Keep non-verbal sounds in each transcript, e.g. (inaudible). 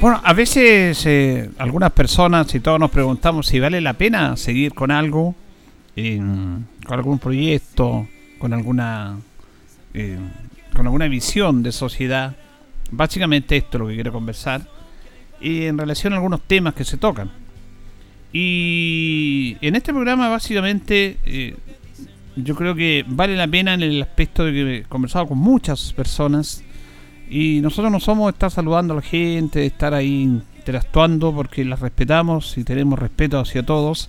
Bueno, a veces eh, algunas personas y todos nos preguntamos si vale la pena seguir con algo, con algún proyecto, con alguna, eh, con alguna visión de sociedad. Básicamente esto es lo que quiero conversar. Y en relación a algunos temas que se tocan. Y en este programa básicamente eh, yo creo que vale la pena en el aspecto de que he conversado con muchas personas y nosotros no somos estar saludando a la gente, estar ahí interactuando porque las respetamos y tenemos respeto hacia todos.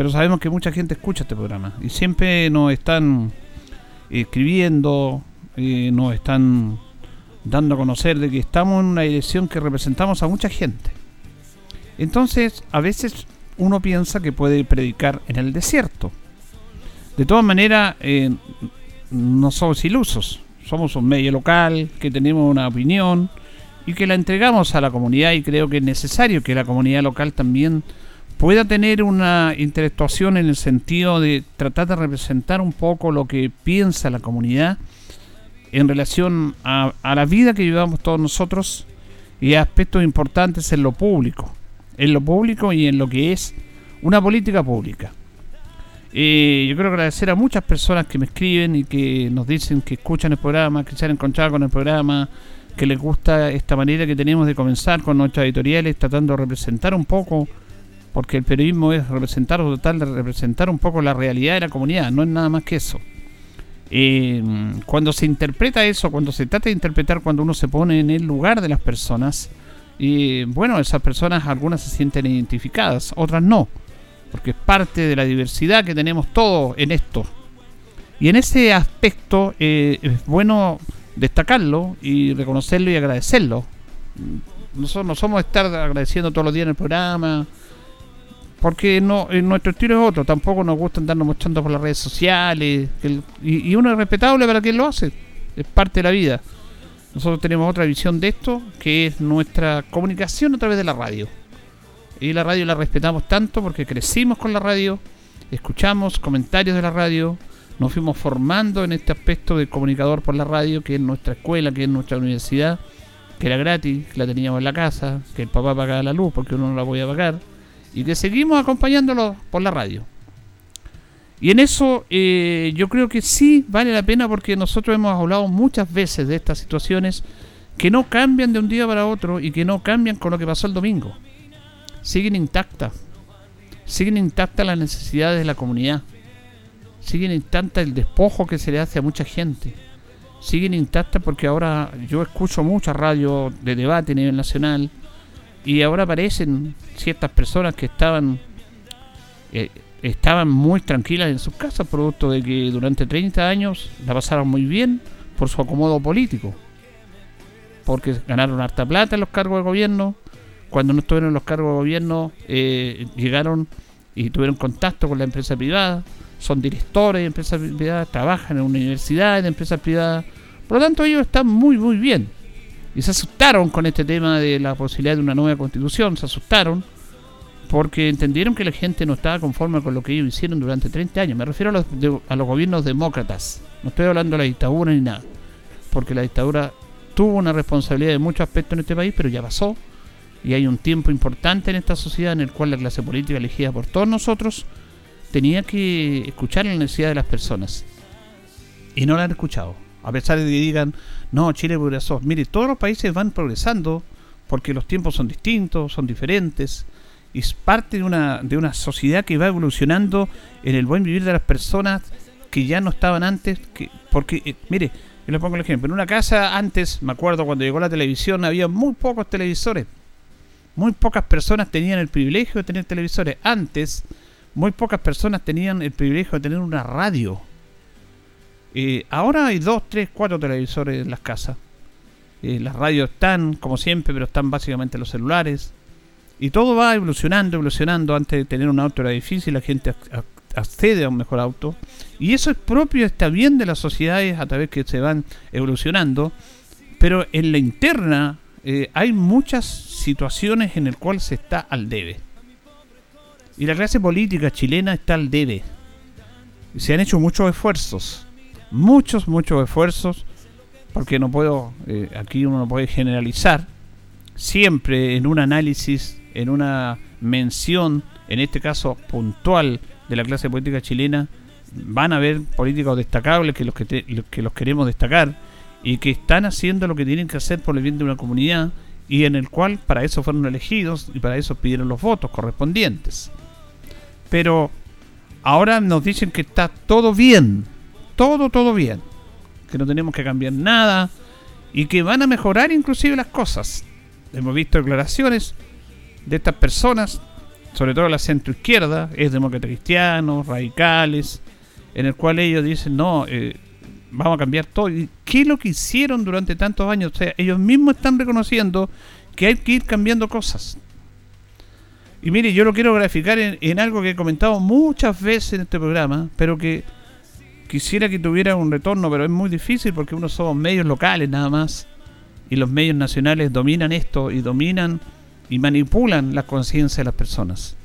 Pero sabemos que mucha gente escucha este programa y siempre nos están escribiendo, eh, nos están dando a conocer de que estamos en una dirección que representamos a mucha gente. Entonces, a veces uno piensa que puede predicar en el desierto. De todas maneras, eh, no somos ilusos somos un medio local, que tenemos una opinión y que la entregamos a la comunidad y creo que es necesario que la comunidad local también pueda tener una interactuación en el sentido de tratar de representar un poco lo que piensa la comunidad en relación a, la vida que llevamos todos nosotros y aspectos importantes en lo público, en lo público y en lo que es una política pública. Eh, yo quiero agradecer a muchas personas que me escriben y que nos dicen que escuchan el programa, que se han encontrado con el programa, que les gusta esta manera que tenemos de comenzar con nuestras editoriales, tratando de representar un poco, porque el periodismo es representar o tratar de representar un poco la realidad de la comunidad, no es nada más que eso. Eh, cuando se interpreta eso, cuando se trata de interpretar, cuando uno se pone en el lugar de las personas, y bueno, esas personas algunas se sienten identificadas, otras no porque es parte de la diversidad que tenemos todos en esto. Y en ese aspecto eh, es bueno destacarlo y reconocerlo y agradecerlo. Nosotros no somos estar agradeciendo todos los días en el programa, porque no nuestro estilo es otro. Tampoco nos gusta andarnos mostrando por las redes sociales. y, y, uno es respetable para quien lo hace. Es parte de la vida. Nosotros tenemos otra visión de esto, que es nuestra comunicación a través de la radio. Y la radio la respetamos tanto porque crecimos con la radio, escuchamos comentarios de la radio, nos fuimos formando en este aspecto de comunicador por la radio, que es nuestra escuela, que es nuestra universidad, que era gratis, que la teníamos en la casa, que el papá pagaba la luz porque uno no la podía pagar, y que seguimos acompañándolo por la radio. Y en eso eh, yo creo que sí vale la pena porque nosotros hemos hablado muchas veces de estas situaciones que no cambian de un día para otro y que no cambian con lo que pasó el domingo siguen intactas. Siguen intactas las necesidades de la comunidad. Siguen intactas el despojo que se le hace a mucha gente. Siguen intactas porque ahora yo escucho mucha radio de debate a nivel nacional y ahora aparecen ciertas personas que estaban eh, estaban muy tranquilas en sus casas producto de que durante 30 años la pasaron muy bien por su acomodo político porque ganaron harta plata en los cargos de gobierno. Cuando no estuvieron en los cargos de gobierno, eh, llegaron y tuvieron contacto con la empresa privada, son directores de empresas privadas, trabajan en universidades de empresas privadas, por lo tanto ellos están muy, muy bien. Y se asustaron con este tema de la posibilidad de una nueva constitución, se asustaron porque entendieron que la gente no estaba conforme con lo que ellos hicieron durante 30 años. Me refiero a los, a los gobiernos demócratas, no estoy hablando de la dictadura ni nada, porque la dictadura tuvo una responsabilidad de muchos aspectos en este país, pero ya pasó y hay un tiempo importante en esta sociedad en el cual la clase política elegida por todos nosotros tenía que escuchar la necesidad de las personas. Y no la han escuchado. A pesar de que digan, no, Chile progresó. Mire, todos los países van progresando porque los tiempos son distintos, son diferentes. Y es parte de una, de una sociedad que va evolucionando en el buen vivir de las personas que ya no estaban antes, que, porque, eh, mire, yo le pongo el ejemplo, en una casa antes, me acuerdo cuando llegó la televisión, había muy pocos televisores, muy pocas personas tenían el privilegio de tener televisores. Antes, muy pocas personas tenían el privilegio de tener una radio. Eh, ahora hay dos, tres, cuatro televisores en las casas. Eh, las radios están, como siempre, pero están básicamente los celulares. Y todo va evolucionando, evolucionando. Antes de tener un auto era difícil, la gente accede a un mejor auto. Y eso es propio, está bien de las sociedades a través que se van evolucionando. Pero en la interna eh, hay muchas situaciones en las cuales se está al debe. Y la clase política chilena está al debe. Se han hecho muchos esfuerzos. Muchos, muchos esfuerzos. Porque no puedo, eh, aquí uno no puede generalizar. Siempre en un análisis, en una mención, en este caso puntual, de la clase política chilena, van a haber políticos destacables que los que, que los queremos destacar y que están haciendo lo que tienen que hacer por el bien de una comunidad y en el cual para eso fueron elegidos y para eso pidieron los votos correspondientes. Pero ahora nos dicen que está todo bien, todo, todo bien, que no tenemos que cambiar nada y que van a mejorar inclusive las cosas. Hemos visto declaraciones de estas personas, sobre todo la centroizquierda, es demócrata radicales, en el cual ellos dicen, no, eh, vamos a cambiar todo. ¿Y qué es lo que hicieron durante tantos años? O sea, ellos mismos están reconociendo que hay que ir cambiando cosas. Y mire, yo lo quiero graficar en, algo que he comentado muchas veces en este programa, pero que quisiera que tuviera un retorno, pero es muy difícil porque uno somos medios locales nada más. Y los medios nacionales dominan esto y dominan y manipulan la conciencia de las personas.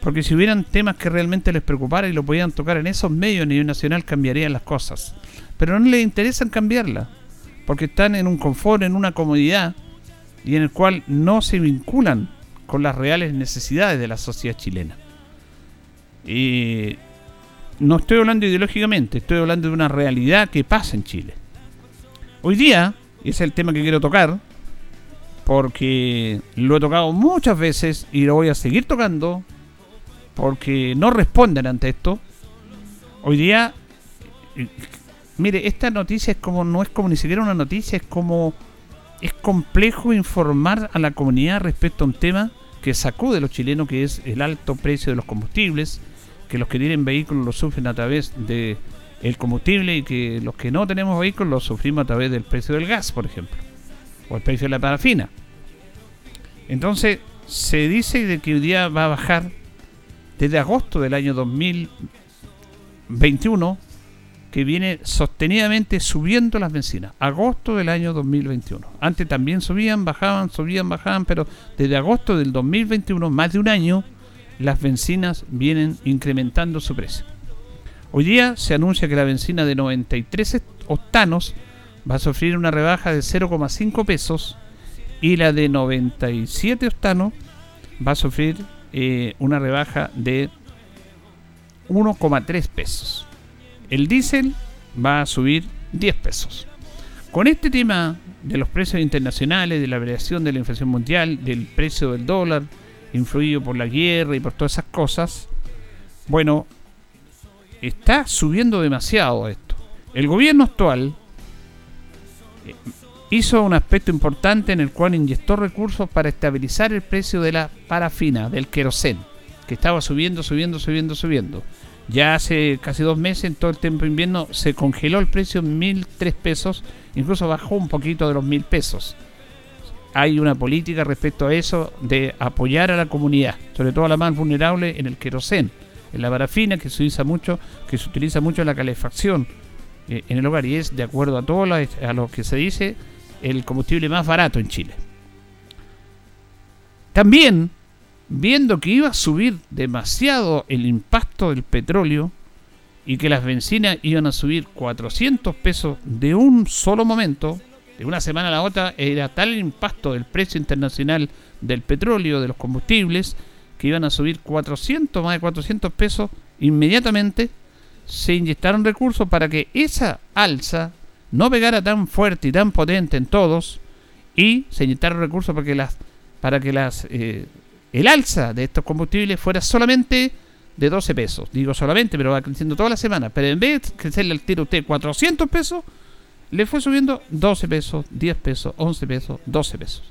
Porque si hubieran temas que realmente les preocupara y lo podían tocar en esos medios a nivel nacional, cambiarían las cosas. Pero no les interesan cambiarlas, porque están en un confort, en una comodidad, y en el cual no se vinculan con las reales necesidades de la sociedad chilena. Y no estoy hablando ideológicamente, estoy hablando de una realidad que pasa en Chile. Hoy día, y ese es el tema que quiero tocar, porque lo he tocado muchas veces y lo voy a seguir tocando, porque no responden ante esto. Hoy día, eh, mire, esta noticia es como no es como ni siquiera una noticia, es como es complejo informar a la comunidad respecto a un tema que sacude a los chilenos, que es el alto precio de los combustibles, que los que tienen vehículos lo sufren a través de el combustible y que los que no tenemos vehículos lo sufrimos a través del precio del gas, por ejemplo, o el precio de la parafina. Entonces, se dice de que hoy día va a bajar desde agosto del año 2021 que viene sostenidamente subiendo las bencinas. Agosto del año 2021. Antes también subían, bajaban, subían, bajaban, pero desde agosto del 2021, más de un año, las bencinas vienen incrementando su precio. Hoy día se anuncia que la benzina de 93 octanos va a sufrir una rebaja de 0,5 pesos y la de 97 octanos va a sufrir eh, una rebaja de 1,3 pesos. El diésel va a subir 10 pesos. Con este tema de los precios internacionales, de la variación de la inflación mundial, del precio del dólar, influido por la guerra y por todas esas cosas, bueno, está subiendo demasiado esto. El gobierno actual eh, hizo un aspecto importante en el cual inyectó recursos para estabilizar el precio de la parafina, del querosén, que estaba subiendo, subiendo, subiendo, subiendo. Ya hace casi dos meses, en todo el tiempo invierno, se congeló el precio en 1.003 pesos, incluso bajó un poquito de los 1.000 pesos. Hay una política respecto a eso de apoyar a la comunidad, sobre todo a la más vulnerable en el querosén, en la parafina que se utiliza mucho, que se utiliza mucho en la calefacción eh, en el hogar y es de acuerdo a todo lo que se dice el combustible más barato en Chile. También, viendo que iba a subir demasiado el impacto del petróleo y que las bencinas iban a subir 400 pesos de un solo momento, de una semana a la otra, era tal el impacto del precio internacional del petróleo, de los combustibles, que iban a subir 400, más de 400 pesos inmediatamente, se inyectaron recursos para que esa alza no pegara tan fuerte y tan potente en todos y se inyectaron recursos para que las para que las eh, el alza de estos combustibles fuera solamente de 12 pesos. Digo solamente, pero va creciendo toda la semana. Pero en vez de crecerle al tiro usted 400 pesos, le fue subiendo 12 pesos, 10 pesos, 11 pesos, 12 pesos.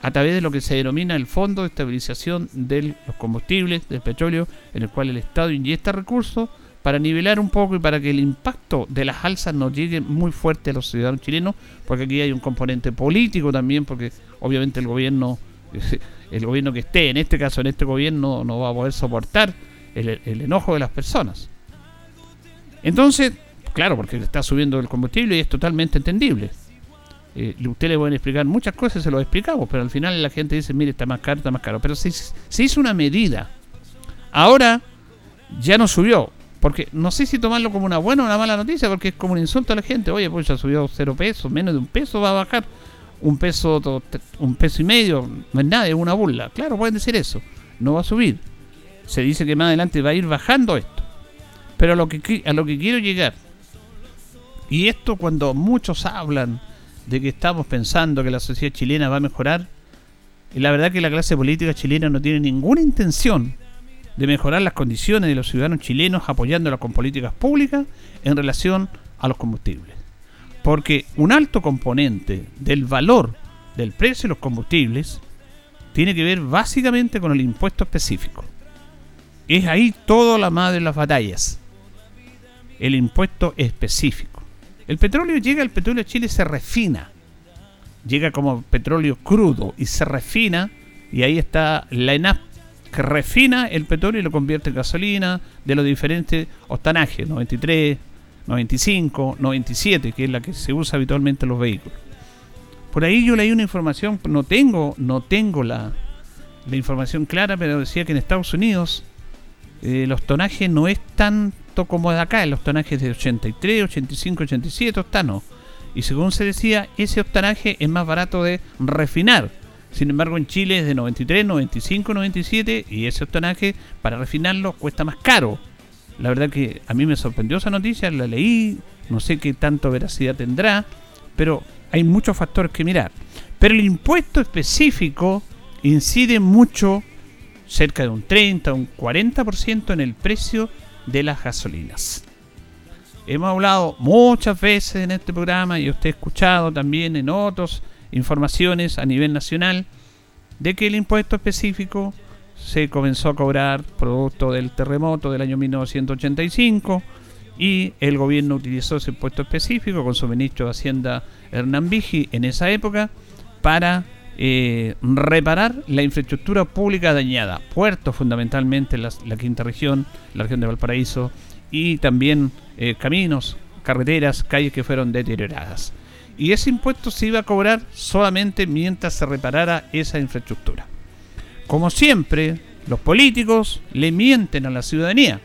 A través de lo que se denomina el Fondo de Estabilización de los Combustibles, del petróleo, en el cual el Estado inyecta recursos para nivelar un poco y para que el impacto de las alzas no llegue muy fuerte a los ciudadanos chilenos, porque aquí hay un componente político también, porque obviamente el gobierno, (laughs) el gobierno que esté, en este caso en este gobierno, no va a poder soportar el, enojo de las personas. Entonces, claro, porque está subiendo el combustible y es totalmente entendible. Eh, usted le pueden explicar muchas cosas, se lo explicamos, pero al final la gente dice, mire, está más caro, está más caro. Pero se, se hizo una medida. Ahora ya no subió, porque no sé si tomarlo como una buena o una mala noticia, porque es como un insulto a la gente. Oye, pues ya subió cero pesos, menos de un peso va a bajar. Un peso, un peso y medio, no es nada, es una burla. Claro, pueden decir eso. No va a subir. Se dice que más adelante va a ir bajando esto. Pero a lo que, a lo que quiero llegar, y esto cuando muchos hablan de que estamos pensando que la sociedad chilena va a mejorar, y la verdad que la clase política chilena no tiene ninguna intención de mejorar las condiciones de los ciudadanos chilenos apoyándola con políticas públicas en relación a los combustibles. Porque un alto componente del valor del precio de los combustibles tiene que ver básicamente con el impuesto específico. Es ahí toda la madre de las batallas. El impuesto específico. El petróleo llega, el petróleo a Chile se refina. Llega como petróleo crudo y se refina. Y ahí está la ENAP que refina el petróleo y lo convierte en gasolina de los diferentes octanajes, 93, 95, 97, que es la que se usa habitualmente en los vehículos. Por ahí yo leí una información, no tengo, no tengo la, información clara, pero decía que en Estados Unidos eh, los tonajes no es como de acá, en los tonajes de 83, 85, 87 octanos. Y según se decía, ese octanaje es más barato de refinar sin embargo, en Chile es de 93, 95, 97 y ese octanaje para refinarlo cuesta más caro. La verdad que a mí me sorprendió esa noticia, la leí, no sé qué tanto veracidad tendrá, pero hay muchos factores que mirar. Pero el impuesto específico incide mucho, cerca de un 30, un 40% en el precio de las gasolinas. Hemos hablado muchas veces en este programa y usted ha escuchado también en otros informaciones a nivel nacional de que el impuesto específico se comenzó a cobrar producto del terremoto del año 1985 y el gobierno utilizó ese impuesto específico con su ministro de Hacienda Hernán Vigi en esa época para eh, reparar la infraestructura pública dañada, puertos fundamentalmente la, quinta región, la región de Valparaíso y también eh, caminos, carreteras, calles que fueron deterioradas y ese impuesto se iba a cobrar solamente mientras se reparara esa infraestructura. Como siempre, los políticos le mienten a la ciudadanía,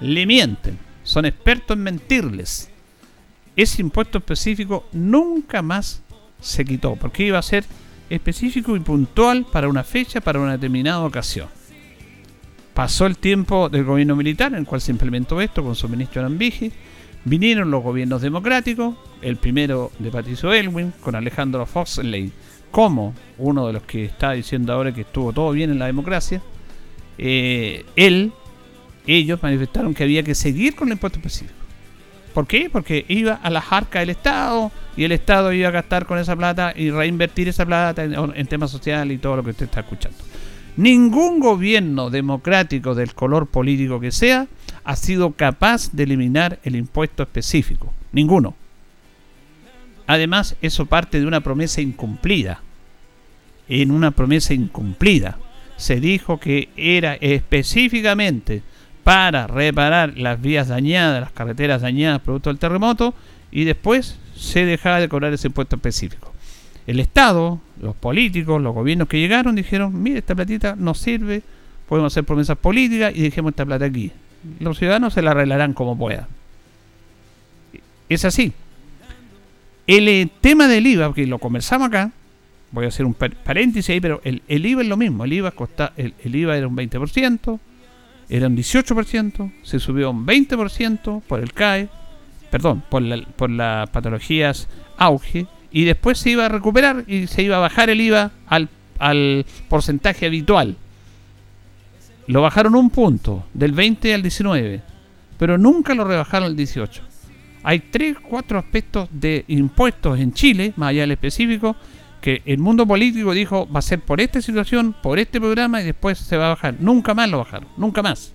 le mienten, son expertos en mentirles. Ese impuesto específico nunca más se quitó, porque iba a ser específico y puntual para una fecha, para una determinada ocasión. Pasó el tiempo del gobierno militar en el cual se implementó esto con su ministro Arambiji, Vinieron los gobiernos democráticos, el primero de Patricio Elwin, con Alejandro Foxley como uno de los que está diciendo ahora que estuvo todo bien en la democracia. Eh, él, ellos manifestaron que había que seguir con el impuesto específico. ¿Por qué? Porque iba a la arcas del Estado y el Estado iba a gastar con esa plata y reinvertir esa plata en, en temas sociales y todo lo que usted está escuchando. Ningún gobierno democrático del color político que sea ha sido capaz de eliminar el impuesto específico. Ninguno. Además, eso parte de una promesa incumplida. En una promesa incumplida se dijo que era específicamente para reparar las vías dañadas, las carreteras dañadas producto del terremoto, y después se dejaba de cobrar ese impuesto específico. El Estado, los políticos, los gobiernos que llegaron dijeron, mire, esta platita no sirve, podemos hacer promesas políticas y dejemos esta plata aquí los ciudadanos se la arreglarán como puedan. Es así. El eh, tema del IVA, que lo conversamos acá, voy a hacer un paréntesis ahí, pero el, IVA es lo mismo. El IVA, costa, el, IVA era un 20%, era un 18%, se subió un 20% por el CAE, perdón, por, por las patologías auge, y después se iba a recuperar y se iba a bajar el IVA al, al porcentaje habitual. lo bajaron un punto, del 20 al 19, pero nunca lo rebajaron al 18. Hay tres, cuatro aspectos de impuestos en Chile, más allá del específico, que el mundo político dijo va a ser por esta situación, por este programa y después se va a bajar. Nunca más lo bajaron, nunca más.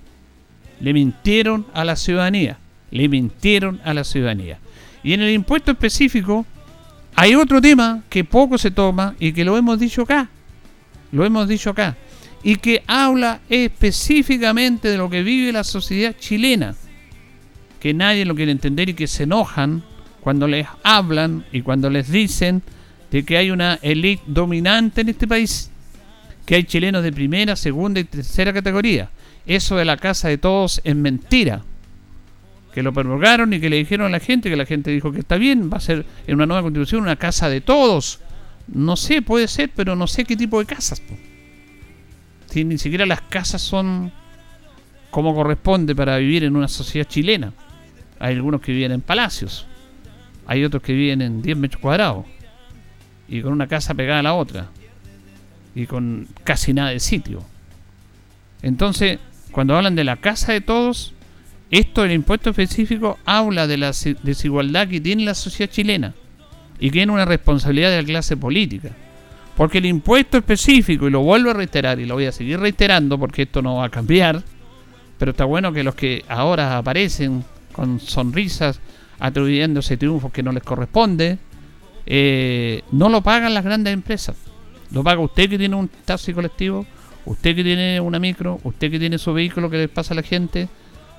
Le mintieron a la ciudadanía, le mintieron a la ciudadanía. Y en el impuesto específico hay otro tema que poco se toma y que lo hemos dicho acá, lo hemos dicho acá, y que habla específicamente de lo que vive la sociedad chilena, que nadie lo quiere entender y que se enojan cuando les hablan y cuando les dicen de que hay una élite dominante en este país, que hay chilenos de primera, segunda y tercera categoría. Eso de la casa de todos es mentira. Que lo prorrogaron y que le dijeron a la gente, que la gente dijo que está bien, va a ser en una nueva constitución una casa de todos. No sé, puede ser, pero no sé qué tipo de casas. Si ni siquiera las casas son como corresponde para vivir en una sociedad chilena. Hay algunos que viven en palacios. Hay otros que viven en 10 metros cuadrados y con una casa pegada a la otra y con casi nada de sitio. Entonces, cuando hablan de la casa de todos, esto del impuesto específico habla de la desigualdad que tiene la sociedad chilena y que tiene una responsabilidad de la clase política. Porque el impuesto específico, y lo vuelvo a reiterar y lo voy a seguir reiterando porque esto no va a cambiar, pero está bueno que los que ahora aparecen con sonrisas atribuyéndose triunfos que no les corresponde, eh, no lo pagan las grandes empresas. Lo paga usted que tiene un taxi colectivo, usted que tiene una micro, usted que tiene su vehículo que le pasa a la gente.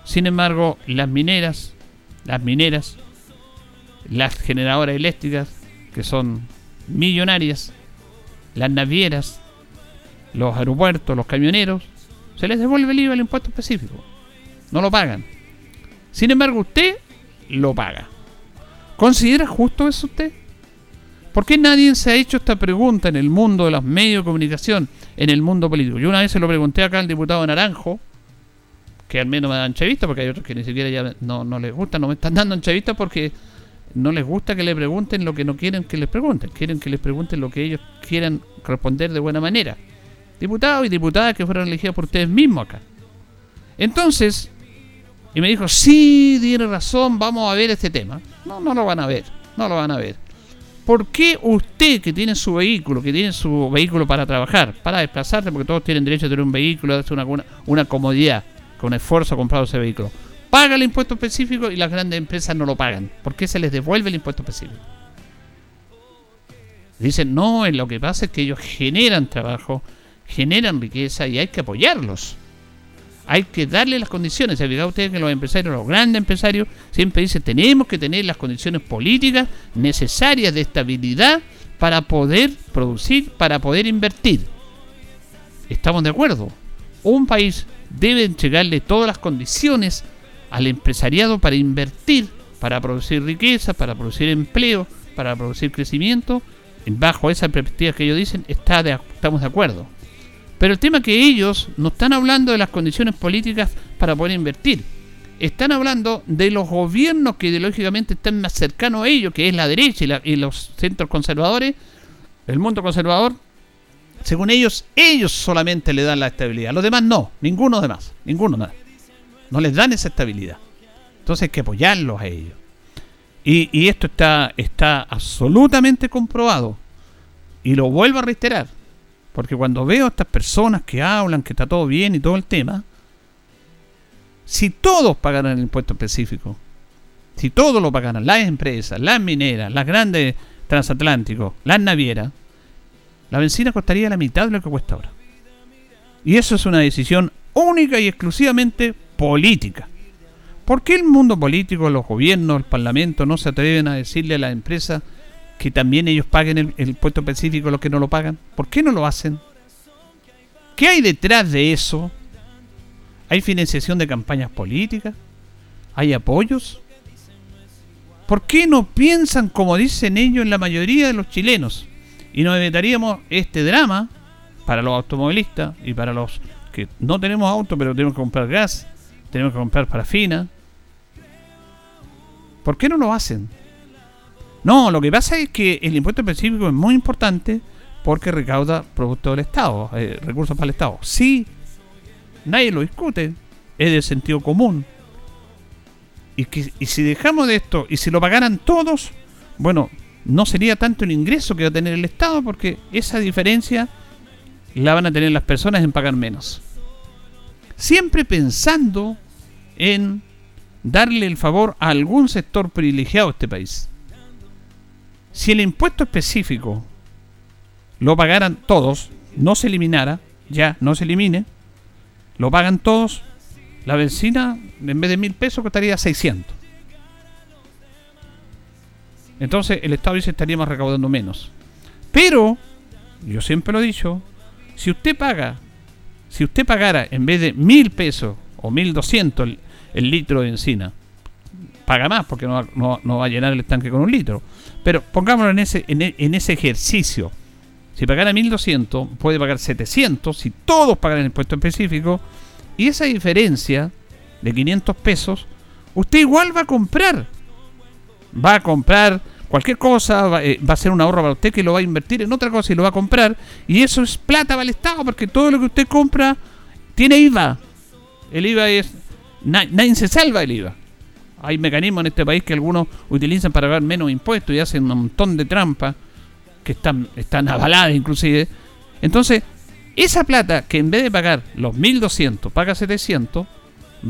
Sin embargo, las mineras, las mineras, las generadoras eléctricas, que son millonarias, las navieras, los aeropuertos, los camioneros, se les devuelve el IVA el impuesto específico. No lo pagan. Sin embargo, usted lo paga. ¿Considera justo eso usted? ¿Por qué nadie se ha hecho esta pregunta en el mundo de los medios de comunicación, en el mundo político? Yo una vez se lo pregunté acá al diputado Naranjo, que al menos me dan entrevista, porque hay otros que ni siquiera ya no, no les gusta, no me están dando entrevistas porque no les gusta que le pregunten lo que no quieren que les pregunten, quieren que les pregunten lo que ellos quieran responder de buena manera. Diputados y diputadas que fueron elegidos por ustedes mismos acá. Entonces, y me dijo, sí, tiene razón, vamos a ver este tema. No, no lo van a ver, no lo van a ver. ¿Por qué usted que tiene su vehículo, que tiene su vehículo para trabajar, para desplazarse, porque todos tienen derecho a tener un vehículo, a una, una, una comodidad, con esfuerzo comprado ese vehículo, paga el impuesto específico y las grandes empresas no lo pagan? ¿Por qué se les devuelve el impuesto específico? Dicen, no, lo que pasa es que ellos generan trabajo, generan riqueza y hay que apoyarlos hay que darle las condiciones. Se ha fijado usted que los empresarios, los grandes empresarios, siempre dicen tenemos que tener las condiciones políticas necesarias de estabilidad para poder producir, para poder invertir. Estamos de acuerdo. Un país debe entregarle todas las condiciones al empresariado para invertir, para producir riqueza, para producir empleo, para producir crecimiento. Bajo esa perspectiva que ellos dicen, está estamos de acuerdo. Pero el tema es que ellos no están hablando de las condiciones políticas para poder invertir. Están hablando de los gobiernos que ideológicamente están más cercanos a ellos, que es la derecha y, los centros conservadores, el mundo conservador. Según ellos, ellos solamente le dan la estabilidad. Los demás no, ninguno demás, ninguno más. No les dan esa estabilidad. Entonces hay que apoyarlos a ellos. Y, y esto está, está absolutamente comprobado. Y lo vuelvo a reiterar porque cuando veo a estas personas que hablan que está todo bien y todo el tema, si todos pagaran el impuesto específico, si todos lo pagaran, las empresas, las mineras, las grandes transatlánticos, las navieras, la benzina costaría la mitad de lo que cuesta ahora. Y eso es una decisión única y exclusivamente política. ¿Por qué el mundo político, los gobiernos, el parlamento no se atreven a decirle a las empresas que también ellos paguen el, impuesto específico los que no lo pagan? ¿Por qué no lo hacen? ¿Qué hay detrás de eso? ¿Hay financiación de campañas políticas? ¿Hay apoyos? ¿Por qué no piensan como dicen ellos en la mayoría de los chilenos? Y nos evitaríamos este drama para los automovilistas y para los que no tenemos auto pero tenemos que comprar gas, tenemos que comprar parafina. ¿Por qué no lo hacen? No, lo que pasa es que el impuesto específico es muy importante porque recauda productos del Estado, eh, recursos para el Estado. Sí, nadie lo discute, es de sentido común. Y, que, y si dejamos de esto y si lo pagaran todos, bueno, no sería tanto el ingreso que va a tener el Estado porque esa diferencia la van a tener las personas en pagar menos. Siempre pensando en darle el favor a algún sector privilegiado de este país. Si el impuesto específico lo pagaran todos, no se eliminara, ya no se elimine, lo pagan todos, la benzina en vez de mil pesos costaría 600. Entonces el Estado dice estaríamos recaudando menos. Pero, yo siempre lo he dicho, si usted paga, si usted pagara en vez de mil pesos o mil doscientos el, litro de benzina, paga más porque no, va a llenar el estanque con un litro. Pero pongámoslo en ese, en, en ese ejercicio. Si pagara 1200, puede pagar 700 si todos pagan el impuesto específico. Y esa diferencia de 500 pesos, usted igual va a comprar. Va a comprar cualquier cosa, va, eh, a ser un ahorro para usted que lo va a invertir en otra cosa y lo va a comprar. Y eso es plata para el Estado porque todo lo que usted compra tiene IVA. El IVA es... nadie se salva del IVA. Hay mecanismos en este país que algunos utilizan para pagar menos impuestos y hacen un montón de trampas que están, están avaladas inclusive. Entonces, esa plata que en vez de pagar los 1.200 paga 700,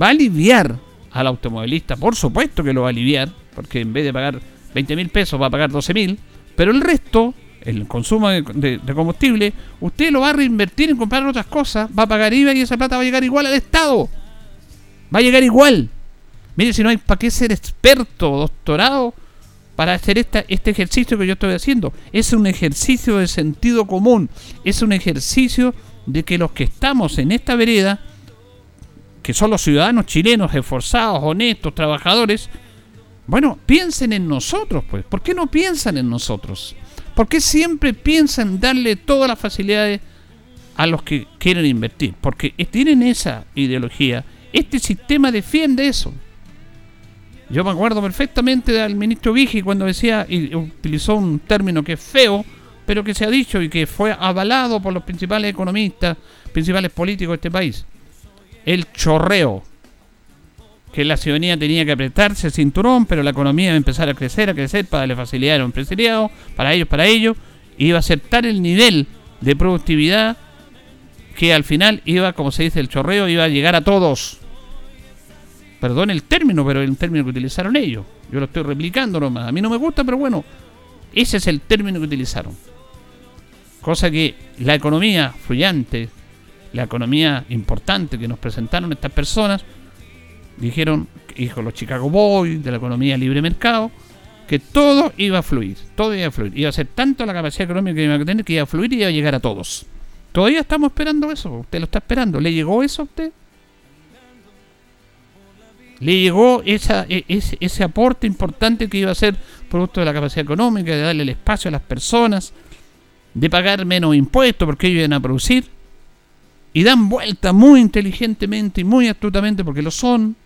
va a aliviar al automovilista, por supuesto que lo va a aliviar, porque en vez de pagar 20.000 pesos va a pagar 12.000, pero el resto, el consumo de, combustible, usted lo va a reinvertir en comprar otras cosas, va a pagar IVA y esa plata va a llegar igual al Estado. Va a llegar igual. Mire, si no hay para qué ser experto, doctorado, para hacer esta, este ejercicio que yo estoy haciendo. Es un ejercicio de sentido común, es un ejercicio de que los que estamos en esta vereda, que son los ciudadanos chilenos esforzados, honestos, trabajadores, bueno, piensen en nosotros, pues. ¿Por qué no piensan en nosotros? ¿Por qué siempre piensan darle todas las facilidades a los que quieren invertir? Porque tienen esa ideología. Este sistema defiende eso. Yo me acuerdo perfectamente del ministro Vigi cuando decía, y utilizó un término que es feo, pero que se ha dicho y que fue avalado por los principales economistas, principales políticos de este país. El chorreo. Que la ciudadanía tenía que apretarse el cinturón, pero la economía iba a empezar a crecer, a crecer para darle facilidad a los empresariados, para ellos, para ellos. iba a aceptar el nivel de productividad que al final iba, como se dice, el chorreo iba a llegar a todos Perdón el término, pero es el término que utilizaron ellos. Yo lo estoy replicando nomás. A mí no me gusta, pero bueno, ese es el término que utilizaron. Cosa que la economía fluyente, la economía importante que nos presentaron estas personas, dijeron, hijo los Chicago Boys, de la economía libre mercado, que todo iba a fluir, todo iba a fluir. Iba a ser tanto la capacidad económica que iba a tener que iba a fluir y iba a llegar a todos. Todavía estamos esperando eso. Usted lo está esperando. ¿Le llegó eso a usted? Le llegó e, ese, ese, aporte importante que iba a ser producto de la capacidad económica, de darle el espacio a las personas, de pagar menos impuestos porque ellos iban a producir, y dan vuelta muy inteligentemente y muy astutamente porque lo son.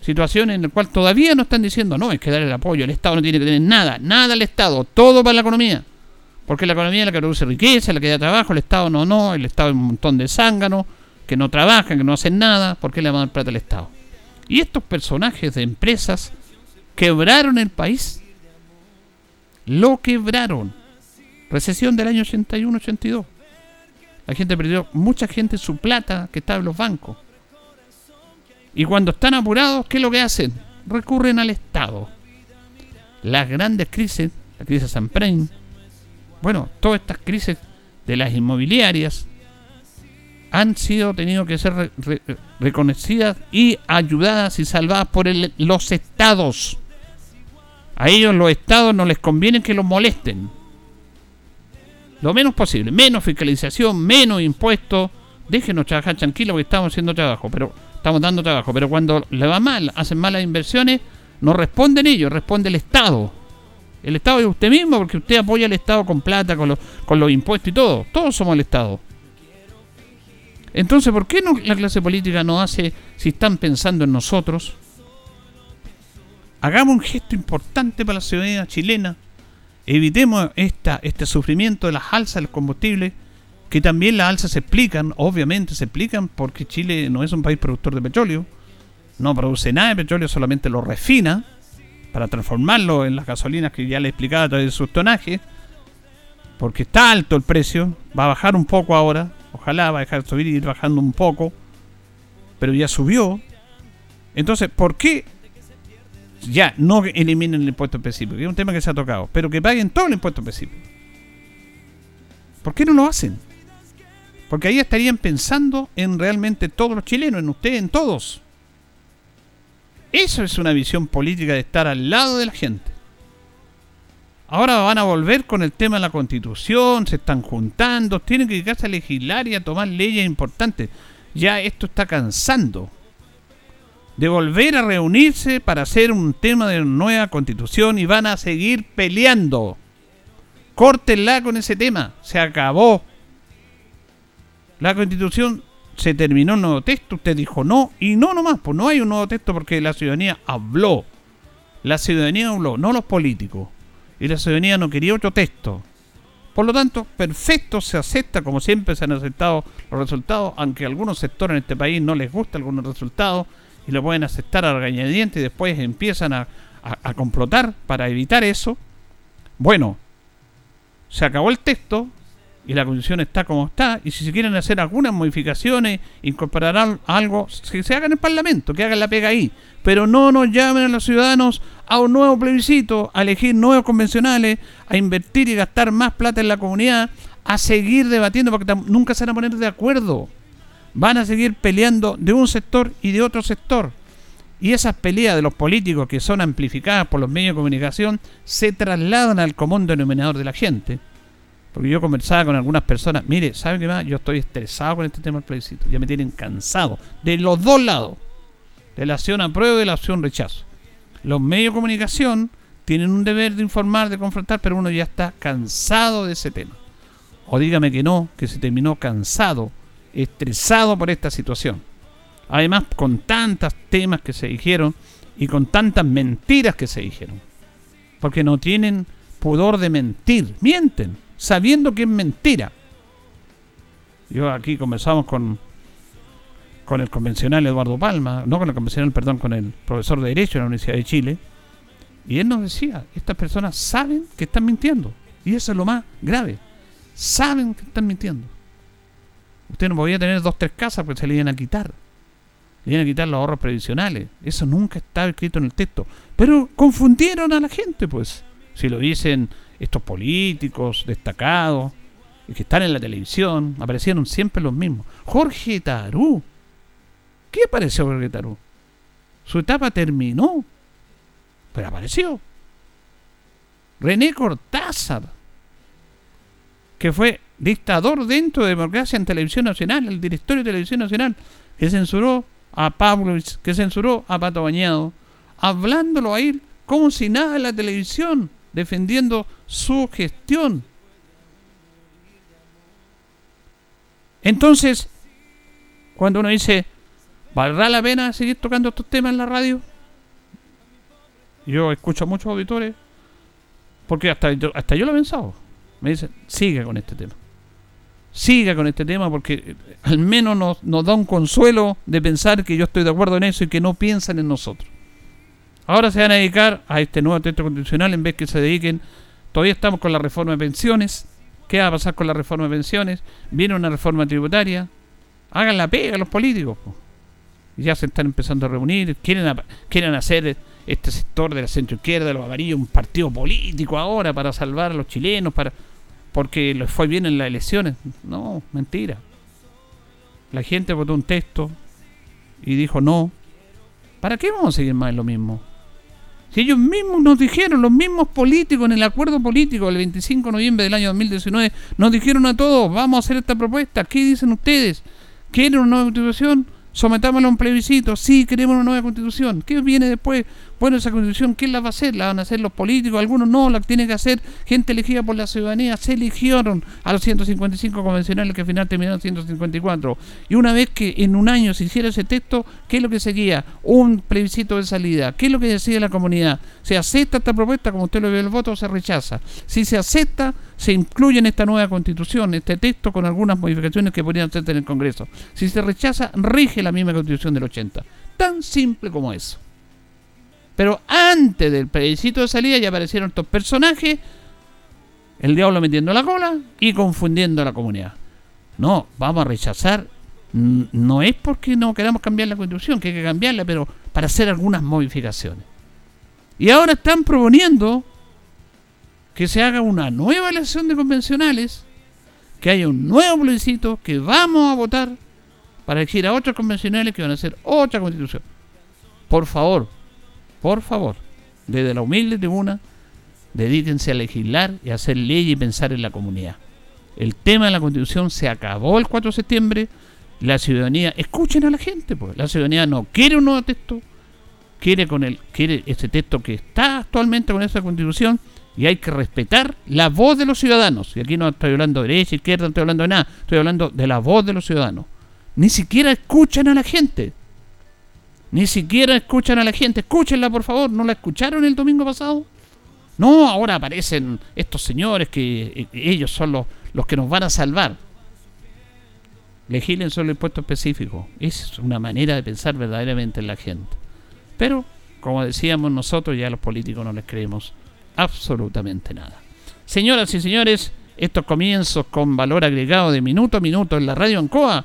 Situaciones en las cuales todavía no están diciendo, no, es que dar el apoyo, el Estado no tiene que tener nada, nada al Estado, todo para la economía. Porque la economía es la que produce riqueza, la que da trabajo, el Estado no, no, el Estado es un montón de zánganos que no trabajan, que no hacen nada, ¿por qué le van a dar plata al Estado? Y estos personajes de empresas quebraron el país. Lo quebraron. Recesión del año 81-82. La gente perdió, mucha gente su plata que estaba en los bancos. Y cuando están apurados, ¿qué es lo que hacen? Recurren al Estado. Las grandes crisis, la crisis San bueno, todas estas crisis de las inmobiliarias, han sido tenido que ser reconocidas y ayudadas y salvadas por los estados. A ellos los estados no les conviene que los molesten. Lo menos posible, menos fiscalización, menos impuestos. Déjenos trabajar tranquilos porque estamos haciendo trabajo, pero estamos dando trabajo. Pero cuando le va mal, hacen malas inversiones, no responden ellos, responde el Estado. El Estado es usted mismo porque usted apoya al Estado con plata, con, con los impuestos y todo. Todos somos el Estado. Entonces, ¿por qué no la clase política no hace si están pensando en nosotros? Hagamos un gesto importante para la ciudadanía chilena. Evitemos esta, este sufrimiento de las alzas del combustible que también las alzas se explican, obviamente se explican porque Chile no es un país productor de petróleo, no produce nada de petróleo, solamente lo refina para transformarlo en las gasolinas que ya le explicaba a través de sus tonajes, porque está alto el precio, va a bajar un poco ahora, ojalá va a dejar de subir y ir bajando un poco, pero ya subió. Entonces, ¿por qué ya no eliminen el impuesto específico? es un tema que se ha tocado, pero que paguen todo el impuesto específico. ¿Por qué no lo hacen? Porque ahí estarían pensando en realmente todos los chilenos, en ustedes, en todos. Eso es una visión política de estar al lado de la gente. Ahora van a volver con el tema de la constitución, se están juntando, tienen que dedicarse a legislar y a tomar leyes importantes. Ya esto está cansando de volver a reunirse para hacer un tema de nueva constitución y van a seguir peleando. Córtenla con ese tema, se acabó. La constitución se terminó el nuevo texto, usted dijo no, y no nomás, pues no hay un nuevo texto porque la ciudadanía habló. La ciudadanía habló, no los políticos. Y la ciudadanía no quería otro texto. Por lo tanto, perfecto se acepta, como siempre se han aceptado los resultados, aunque a algunos sectores en este país no les gusta algunos resultados y lo pueden aceptar a regañadientes y después empiezan a, a, a complotar para evitar eso. Bueno, se acabó el texto, y la condición está como está, y si se quieren hacer algunas modificaciones, incorporar algo, que se haga en el Parlamento, que hagan la pega ahí. Pero no nos llamen a los ciudadanos a un nuevo plebiscito, a elegir nuevos convencionales, a invertir y gastar más plata en la comunidad, a seguir debatiendo, porque nunca se van a poner de acuerdo. Van a seguir peleando de un sector y de otro sector. Y esas peleas de los políticos que son amplificadas por los medios de comunicación se trasladan al común denominador de la gente. Porque yo conversaba con algunas personas, mire, ¿sabe qué más? Yo estoy estresado con este tema del plebiscito. Ya me tienen cansado. De los dos lados. De la acción apruebo y de la acción rechazo. Los medios de comunicación tienen un deber de informar, de confrontar, pero uno ya está cansado de ese tema. O dígame que no, que se terminó cansado, estresado por esta situación. Además, con tantos temas que se dijeron y con tantas mentiras que se dijeron. Porque no tienen pudor de mentir, mienten sabiendo que es mentira. Yo aquí conversamos con, con el convencional Eduardo Palma, no con el convencional, perdón, con el profesor de Derecho de la Universidad de Chile, y él nos decía, estas personas saben que están mintiendo, y eso es lo más grave, saben que están mintiendo. Usted no podía tener dos, tres casas porque se le iban a quitar. Le iban a quitar los ahorros previsionales. Eso nunca estaba escrito en el texto. Pero confundieron a la gente, pues. Si lo dicen estos políticos destacados que están en la televisión, aparecieron siempre los mismos. Jorge Tarú. ¿Qué apareció Jorge Tarú? Su etapa terminó, pero apareció. René Cortázar, que fue dictador dentro de Democracia en Televisión Nacional, el directorio de Televisión Nacional, que censuró a Pablo, que censuró a Pato Bañado, hablándolo a él como si nada en la televisión defendiendo su gestión. Entonces, cuando uno dice, ¿valdrá la pena seguir tocando estos temas en la radio? Yo escucho a muchos auditores, porque hasta hasta yo lo he pensado. Me dicen, siga con este tema. Siga con este tema porque al menos nos, nos da un consuelo de pensar que yo estoy de acuerdo en eso y que no piensan en nosotros. Ahora se van a dedicar a este nuevo texto constitucional en vez que se dediquen. Todavía estamos con la reforma de pensiones. ¿Qué va a pasar con la reforma de pensiones? Viene una reforma tributaria. Hagan la pega los políticos. Ya se están empezando a reunir. Quieren, quieren hacer este sector de la centro izquierda, de los amarillos, un partido político ahora para salvar a los chilenos, para porque les fue bien en las elecciones. No, mentira. La gente votó un texto y dijo no. ¿Para qué vamos a seguir más en lo mismo? Si ellos mismos nos dijeron, los mismos políticos en el acuerdo político del 25 de noviembre del año 2019, nos dijeron a todos, vamos a hacer esta propuesta, ¿qué dicen ustedes? ¿Quieren una nueva constitución? Sometámoslo a un plebiscito. Sí, queremos una nueva constitución. ¿Qué viene después? Bueno, esa constitución, ¿quién la va a hacer? ¿La van a hacer los políticos? Algunos no, la tiene que hacer gente elegida por la ciudadanía. Se eligieron a los 155 convencionales que al final terminaron 154. Y una vez que en un año se hiciera ese texto, ¿qué es lo que seguía? Un plebiscito de salida. ¿Qué es lo que decide la comunidad? ¿Se acepta esta propuesta como usted lo ve el voto o se rechaza? Si se acepta, se incluye en esta nueva constitución, este texto con algunas modificaciones que podrían hacerse en el Congreso. Si se rechaza, rige la misma constitución del 80. Tan simple como eso. Pero antes del plebiscito de salida ya aparecieron estos personajes, el diablo metiendo la cola y confundiendo a la comunidad. No, vamos a rechazar. No es porque no queramos cambiar la constitución, que hay que cambiarla, pero para hacer algunas modificaciones. Y ahora están proponiendo que se haga una nueva elección de convencionales, que haya un nuevo plebiscito, que vamos a votar para elegir a otros convencionales que van a hacer otra constitución. Por favor, por favor, desde la humilde tribuna, dedíquense a legislar y a hacer ley y pensar en la comunidad. El tema de la constitución se acabó el 4 de septiembre. La ciudadanía, escuchen a la gente, pues. La ciudadanía no quiere un nuevo texto, quiere con el, quiere ese texto que está actualmente con esa constitución y hay que respetar la voz de los ciudadanos. Y aquí no estoy hablando de derecha, izquierda, no estoy hablando de nada, estoy hablando de la voz de los ciudadanos. Ni siquiera escuchan a la gente. Ni siquiera escuchan a la gente. Escúchenla, por favor. ¿No la escucharon el domingo pasado? No, ahora aparecen estos señores que eh, ellos son los, los que nos van a salvar. Legilen solo el impuesto específico. Es una manera de pensar verdaderamente en la gente. Pero, como decíamos nosotros, ya los políticos no les creemos absolutamente nada. Señoras y señores, estos comienzos con valor agregado de minuto a minuto en la radio Ancoa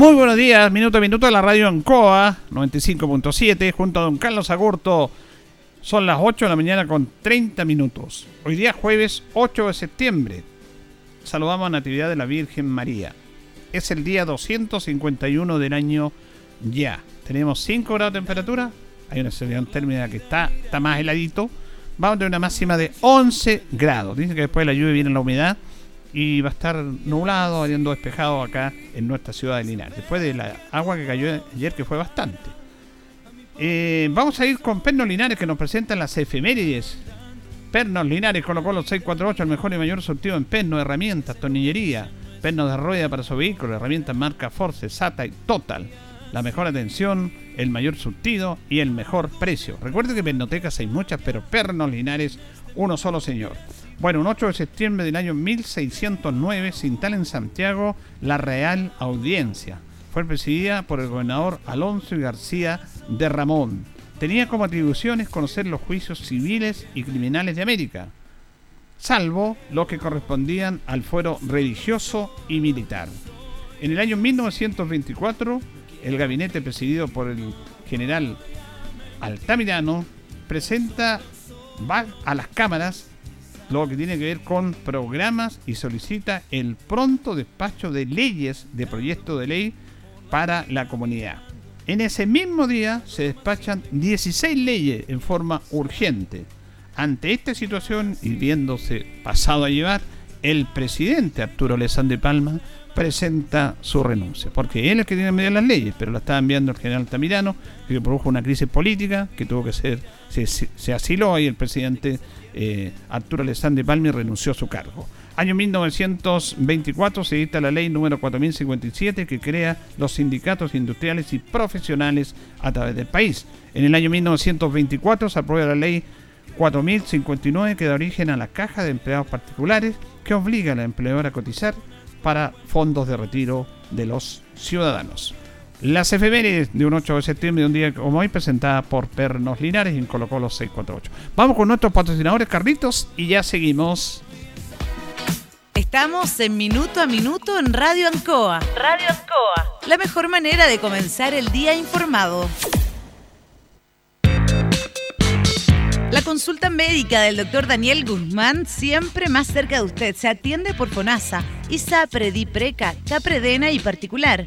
Muy buenos días, minuto a minuto de la radio Ancoa 95.7 junto a don Carlos Agurto. Son las 8 de la mañana con 30 minutos. Hoy día jueves 8 de septiembre. Saludamos a Natividad de la Virgen María. Es el día 251 del año ya. Tenemos 5 grados de temperatura. Hay una sensación térmica que está, está más heladito. Vamos a tener una máxima de 11 grados. Dicen que después de la lluvia viene la humedad y va a estar nublado, habiendo despejado acá en nuestra ciudad de Linares, después de la agua que cayó ayer, que fue bastante. Eh, vamos a ir con Pernos Linares que nos presentan las efemérides. Pernos Linares colocó los 648, el mejor y mayor surtido en pernos, herramientas, tornillería, pernos de rueda para su vehículo, herramientas marca Force, SATA y Total. La mejor atención, el mayor surtido y el mejor precio. Recuerde que pernotecas hay muchas, pero Pernos Linares, uno solo señor. Bueno, un 8 de septiembre del año 1609 se instala en Santiago la Real Audiencia. Fue presidida por el gobernador Alonso García de Ramón. Tenía como atribuciones conocer los juicios civiles y criminales de América, salvo los que correspondían al fuero religioso y militar. En el año 1924, el gabinete presidido por el general Altamirano presenta va a las cámaras lo que tiene que ver con programas y solicita el pronto despacho de leyes de proyecto de ley para la comunidad. En ese mismo día se despachan 16 leyes en forma urgente. Ante esta situación y viéndose pasado a llevar, el presidente Arturo de Palma presenta su renuncia, porque él es el que tiene que enviar las leyes, pero la estaba enviando el general Tamirano, que produjo una crisis política que tuvo que ser, se, se asiló ahí el presidente eh, Arturo Alessandri Palmi renunció a su cargo. Año 1924 se dicta la ley número 4057 que crea los sindicatos industriales y profesionales a través del país. En el año 1924 se aprueba la ley 4059 que da origen a la caja de empleados particulares que obliga a la empleadora a cotizar para fondos de retiro de los ciudadanos. Las efemérides de un 8 de septiembre de un día como hoy presentada por Pernos Linares en Colo Colo 648. Vamos con nuestros patrocinadores Carlitos y ya seguimos. Estamos en Minuto a Minuto en Radio Ancoa. Radio Ancoa. La mejor manera de comenzar el día informado. La consulta médica del doctor Daniel Guzmán siempre más cerca de usted. Se atiende por FONASA, ISAPRE, DIPRECA, CAPREDENA y particular.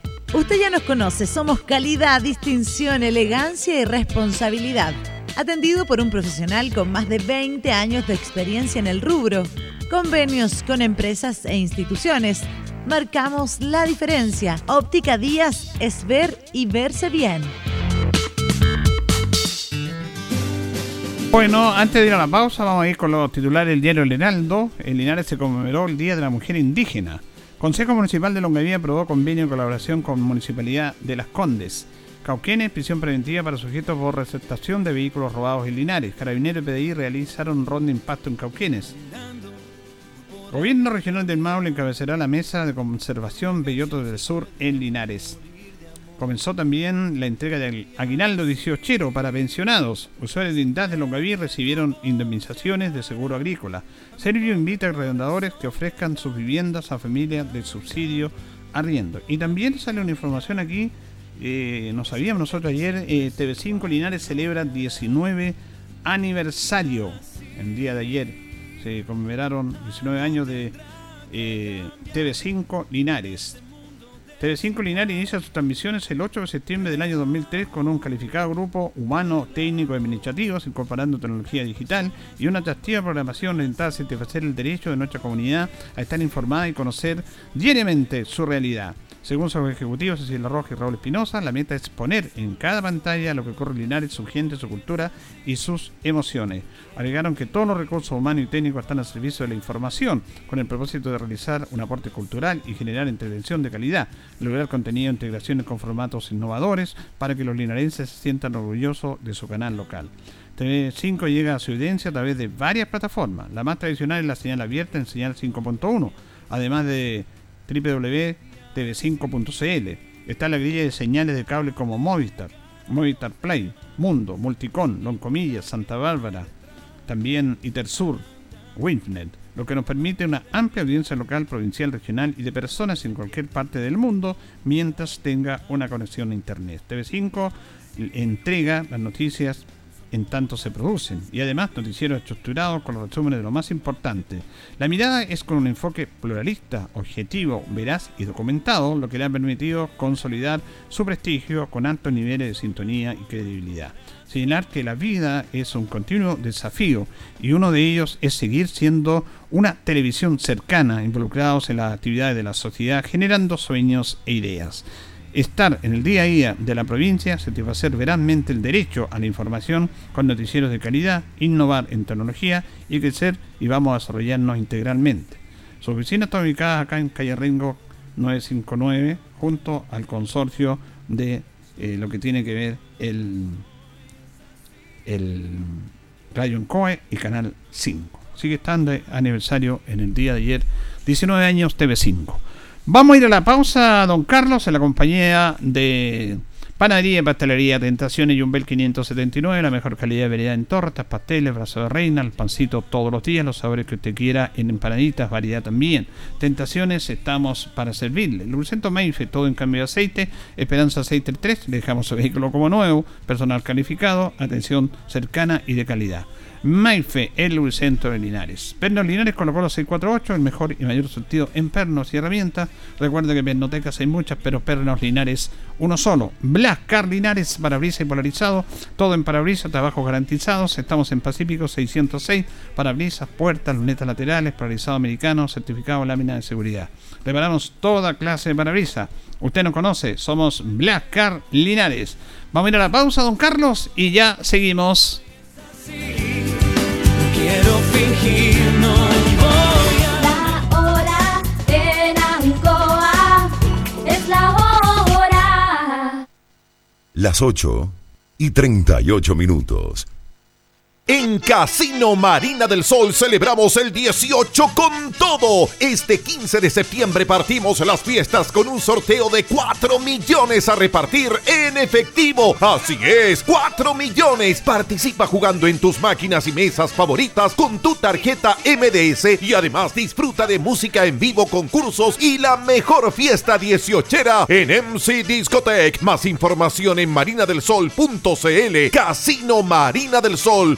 Usted ya nos conoce, somos calidad, distinción, elegancia y responsabilidad atendido por un profesional con más de 20 años de experiencia en el rubro, convenios con empresas e instituciones. Marcamos la diferencia. Óptica Díaz es ver y verse bien. Bueno, antes de ir a la pausa, vamos a ir con los titulares del diario El Heraldo. En Linares se conmemoró el Día de la Mujer Indígena. Consejo Municipal de Longaví aprobó convenio en colaboración con Municipalidad de Las Condes. Cauquenes, prisión preventiva para sujetos por receptación de vehículos robados en Linares. Carabineros y PDI realizaron ronda impacto en Cauquenes. Gobierno Regional del Maule encabezará la mesa de conservación Belloto del Sur en Linares. Comenzó también la entrega del aguinaldo 18 para pensionados. Usuarios de INDAS de Longaví recibieron indemnizaciones de seguro agrícola. Servio invita a arrendadores que ofrezcan sus viviendas a familias de subsidio arriendo. Y también sale una información aquí eh, no sabíamos nosotros ayer, eh, TV5 Linares celebra 19 aniversario, el día de ayer. Se conmemoraron 19 años de eh, TV5 Linares. TV5 Linares inicia sus transmisiones el 8 de septiembre del año 2003 con un calificado grupo humano, técnico y administrativo, incorporando tecnología digital y una atractiva programación orientada a satisfacer el derecho de nuestra comunidad a estar informada y conocer diariamente su realidad. Según sus ejecutivos Cecilia Roja y Raúl Espinosa, la meta es poner en cada pantalla lo que ocurre en Linares, su gente, su cultura y sus emociones. Alegaron que todos los recursos humanos y técnicos están al servicio de la información, con el propósito de realizar un aporte cultural y generar intervención de calidad, lograr contenido e integraciones con formatos innovadores para que los linarenses se sientan orgullosos de su canal local. TV5 llega a su evidencia a través de varias plataformas. La más tradicional es la señal abierta en señal 5.1, además de www TV5.cl. Está la grilla de señales de cable como Movistar, Movistar Play, Mundo, Multicon, Loncomillas, Santa Bárbara, también Itersur, Windnet, lo que nos permite una amplia audiencia local, provincial, regional y de personas en cualquier parte del mundo mientras tenga una conexión a Internet. TV5 entrega las noticias en tanto se producen, y además noticieros estructurados con los resúmenes de lo más importante. La mirada es con un enfoque pluralista, objetivo, veraz y documentado, lo que le ha permitido consolidar su prestigio con altos niveles de sintonía y credibilidad. Señalar que la vida es un continuo desafío y uno de ellos es seguir siendo una televisión cercana, involucrados en las actividades de la sociedad, generando sueños e ideas estar en el día a día de la provincia, satisfacer verazmente el derecho a la información con noticieros de calidad, innovar en tecnología y crecer y vamos a desarrollarnos integralmente. Su oficina está ubicada acá en calle Rengo 959 junto al consorcio de eh, lo que tiene que ver el, el Radio Encoe y Canal 5. Sigue estando aniversario en el día de ayer, 19 años TV5. Vamos a ir a la pausa, don Carlos, en la compañía de Panadería y Pastelería Tentaciones y Umbel 579, la mejor calidad de variedad en tortas, pasteles, brazo de reina, el pancito todos los días, los sabores que usted quiera en empanaditas, variedad también. Tentaciones, estamos para servirle. Lucento Meife, todo en cambio de aceite, Esperanza Aceite 3, le dejamos su vehículo como nuevo, personal calificado, atención cercana y de calidad. Maife, el centro de Linares. Pernos Linares colocó los 648, el mejor y mayor sentido en pernos y herramientas. Recuerda que pernotecas hay muchas, pero pernos Linares uno solo. Blascar Linares, parabrisas y polarizado. Todo en parabrisas, trabajos garantizados. Estamos en Pacífico 606. Parabrisas, puertas, lunetas laterales, polarizado americano, certificado lámina de seguridad. Reparamos toda clase de parabrisas. Usted nos conoce, somos Blascar Linares. Vamos a ir a la pausa, don Carlos, y ya seguimos quiero fingir, no voy La hora en Ancoa es la hora. Las 8 y 38 minutos. En Casino Marina del Sol celebramos el 18 con todo. Este 15 de septiembre partimos las fiestas con un sorteo de 4 millones a repartir en efectivo. Así es, 4 millones. Participa jugando en tus máquinas y mesas favoritas con tu tarjeta MDS y además disfruta de música en vivo, concursos y la mejor fiesta 18era en MC Discotech. Más información en marinadelsol.cl. Casino Marina del Sol.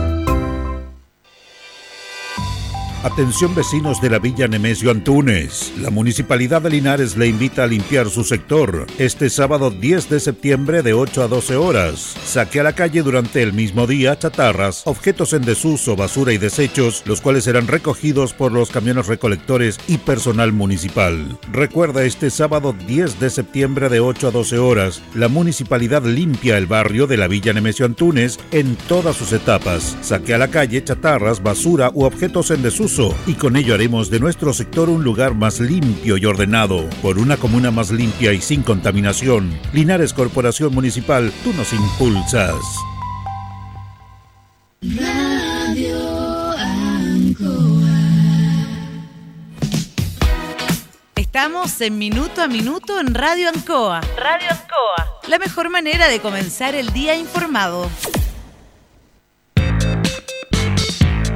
Atención vecinos de la Villa Nemesio Antunes. La Municipalidad de Linares le invita a limpiar su sector este sábado 10 de septiembre de 8 a 12 horas. Saque a la calle durante el mismo día chatarras, objetos en desuso, basura y desechos, los cuales serán recogidos por los camiones recolectores y personal municipal. Recuerda este sábado 10 de septiembre de 8 a 12 horas, la Municipalidad limpia el barrio de la Villa Nemesio Antunes en todas sus etapas. Saque a la calle chatarras, basura u objetos en desuso y con ello haremos de nuestro sector un lugar más limpio y ordenado. Por una comuna más limpia y sin contaminación, Linares Corporación Municipal, tú nos impulsas. Estamos en Minuto a Minuto en Radio Ancoa. Radio Ancoa. La mejor manera de comenzar el día informado.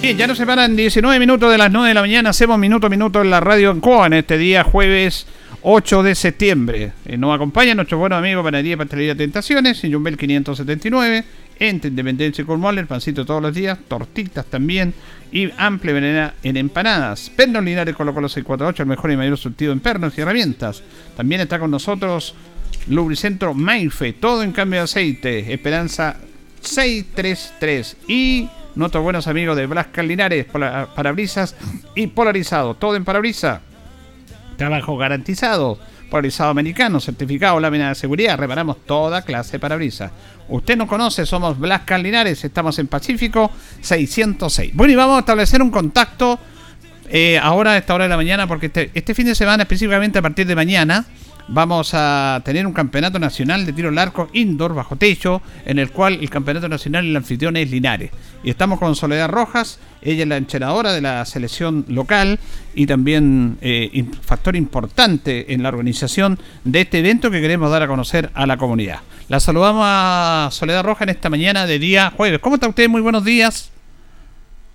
Bien, ya nos separan 19 minutos de las 9 de la mañana. Hacemos minuto a minuto en la radio en Coa en este día jueves 8 de septiembre. Eh, nos acompaña nuestro buen amigo Panadería y Pastelería Tentaciones en Jumbel 579. Entre Independencia y Cornwall, pancito todos los días, tortitas también y amplia venena en empanadas. Pernos Linares Colo Colo 648, el mejor y mayor surtido en pernos y herramientas. También está con nosotros Lubricentro Maife, todo en cambio de aceite. Esperanza 633 y nuestros buenos amigos de Blascar Linares, parabrisas y polarizado, todo en parabrisa. Trabajo garantizado, polarizado americano, certificado, lámina de seguridad, reparamos toda clase de parabrisas. Usted nos conoce, somos Blascar Linares, estamos en Pacífico 606. Bueno, y vamos a establecer un contacto eh, ahora a esta hora de la mañana, porque este, este fin de semana, específicamente a partir de mañana, vamos a tener un campeonato nacional de tiro al arco indoor bajo techo, en el cual el campeonato nacional el anfitrión es Linares. Y estamos con Soledad Rojas, ella es la entrenadora de la selección local y también eh, factor importante en la organización de este evento que queremos dar a conocer a la comunidad. La saludamos a Soledad Rojas en esta mañana de día jueves. ¿Cómo está usted? Muy buenos días.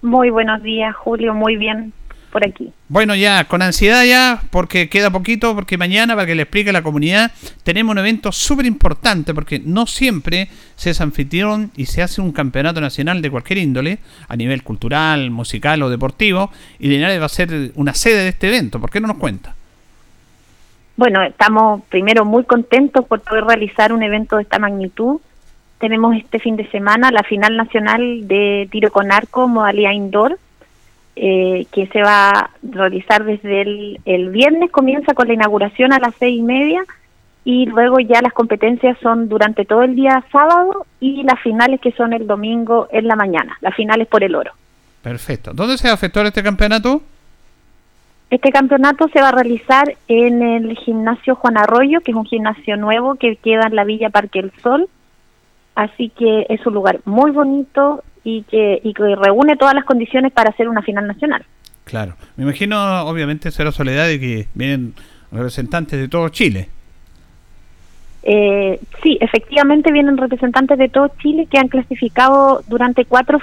Muy buenos días, Julio. Muy bien por aquí. Bueno, ya, con ansiedad ya, porque queda poquito, porque mañana, para que le explique a la comunidad, tenemos un evento súper importante, porque no siempre se es anfitrión y se hace un campeonato nacional de cualquier índole, a nivel cultural, musical o deportivo, y Linares va a ser una sede de este evento. ¿Por qué no nos cuenta? Bueno, estamos primero muy contentos por poder realizar un evento de esta magnitud. Tenemos este fin de semana la final nacional de tiro con arco, modalidad indoor, eh, que se va a realizar desde el, viernes, comienza con la inauguración a las seis y media y luego ya las competencias son durante todo el día sábado y las finales que son el domingo en la mañana, las finales por el oro. Perfecto. ¿Dónde se afectó este campeonato? Este campeonato se va a realizar en el gimnasio Juan Arroyo, que es un gimnasio nuevo que queda en la Villa Parque El Sol. Así que es un lugar muy bonito, y que, y que reúne todas las condiciones para hacer una final nacional. Claro, me imagino obviamente será soledad de que vienen representantes de todo Chile. Eh, sí, efectivamente vienen representantes de todo Chile que han clasificado durante cuatro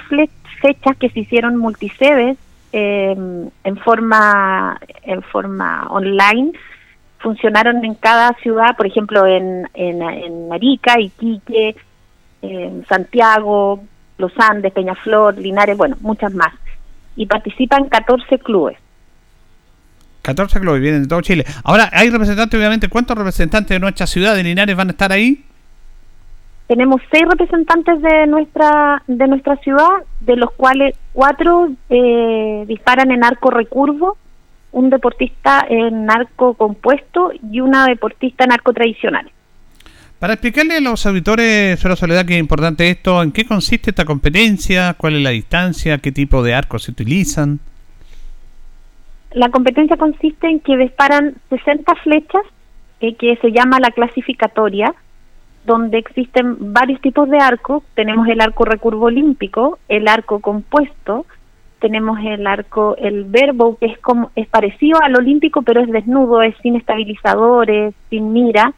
fechas que se hicieron multisedes eh, en forma en forma online. Funcionaron en cada ciudad, por ejemplo, en, en, en Arica, Iquique, en Santiago, los Andes, Peñaflor, Linares, bueno, muchas más. Y participan 14 clubes. 14 clubes vienen de todo Chile. Ahora, hay representantes, obviamente, ¿cuántos representantes de nuestra ciudad de Linares van a estar ahí? Tenemos seis representantes de nuestra de nuestra ciudad, de los cuales cuatro eh, disparan en arco recurvo, un deportista en arco compuesto y una deportista en arco tradicional. Para explicarle a los auditores, señora Soledad, que es importante esto, ¿en qué consiste esta competencia? ¿Cuál es la distancia? ¿Qué tipo de arcos se utilizan? La competencia consiste en que disparan 60 flechas, eh, que se llama la clasificatoria, donde existen varios tipos de arcos. Tenemos el arco recurvo olímpico, el arco compuesto, tenemos el arco, el verbo, que es como es parecido al olímpico, pero es desnudo, es sin estabilizadores, sin mira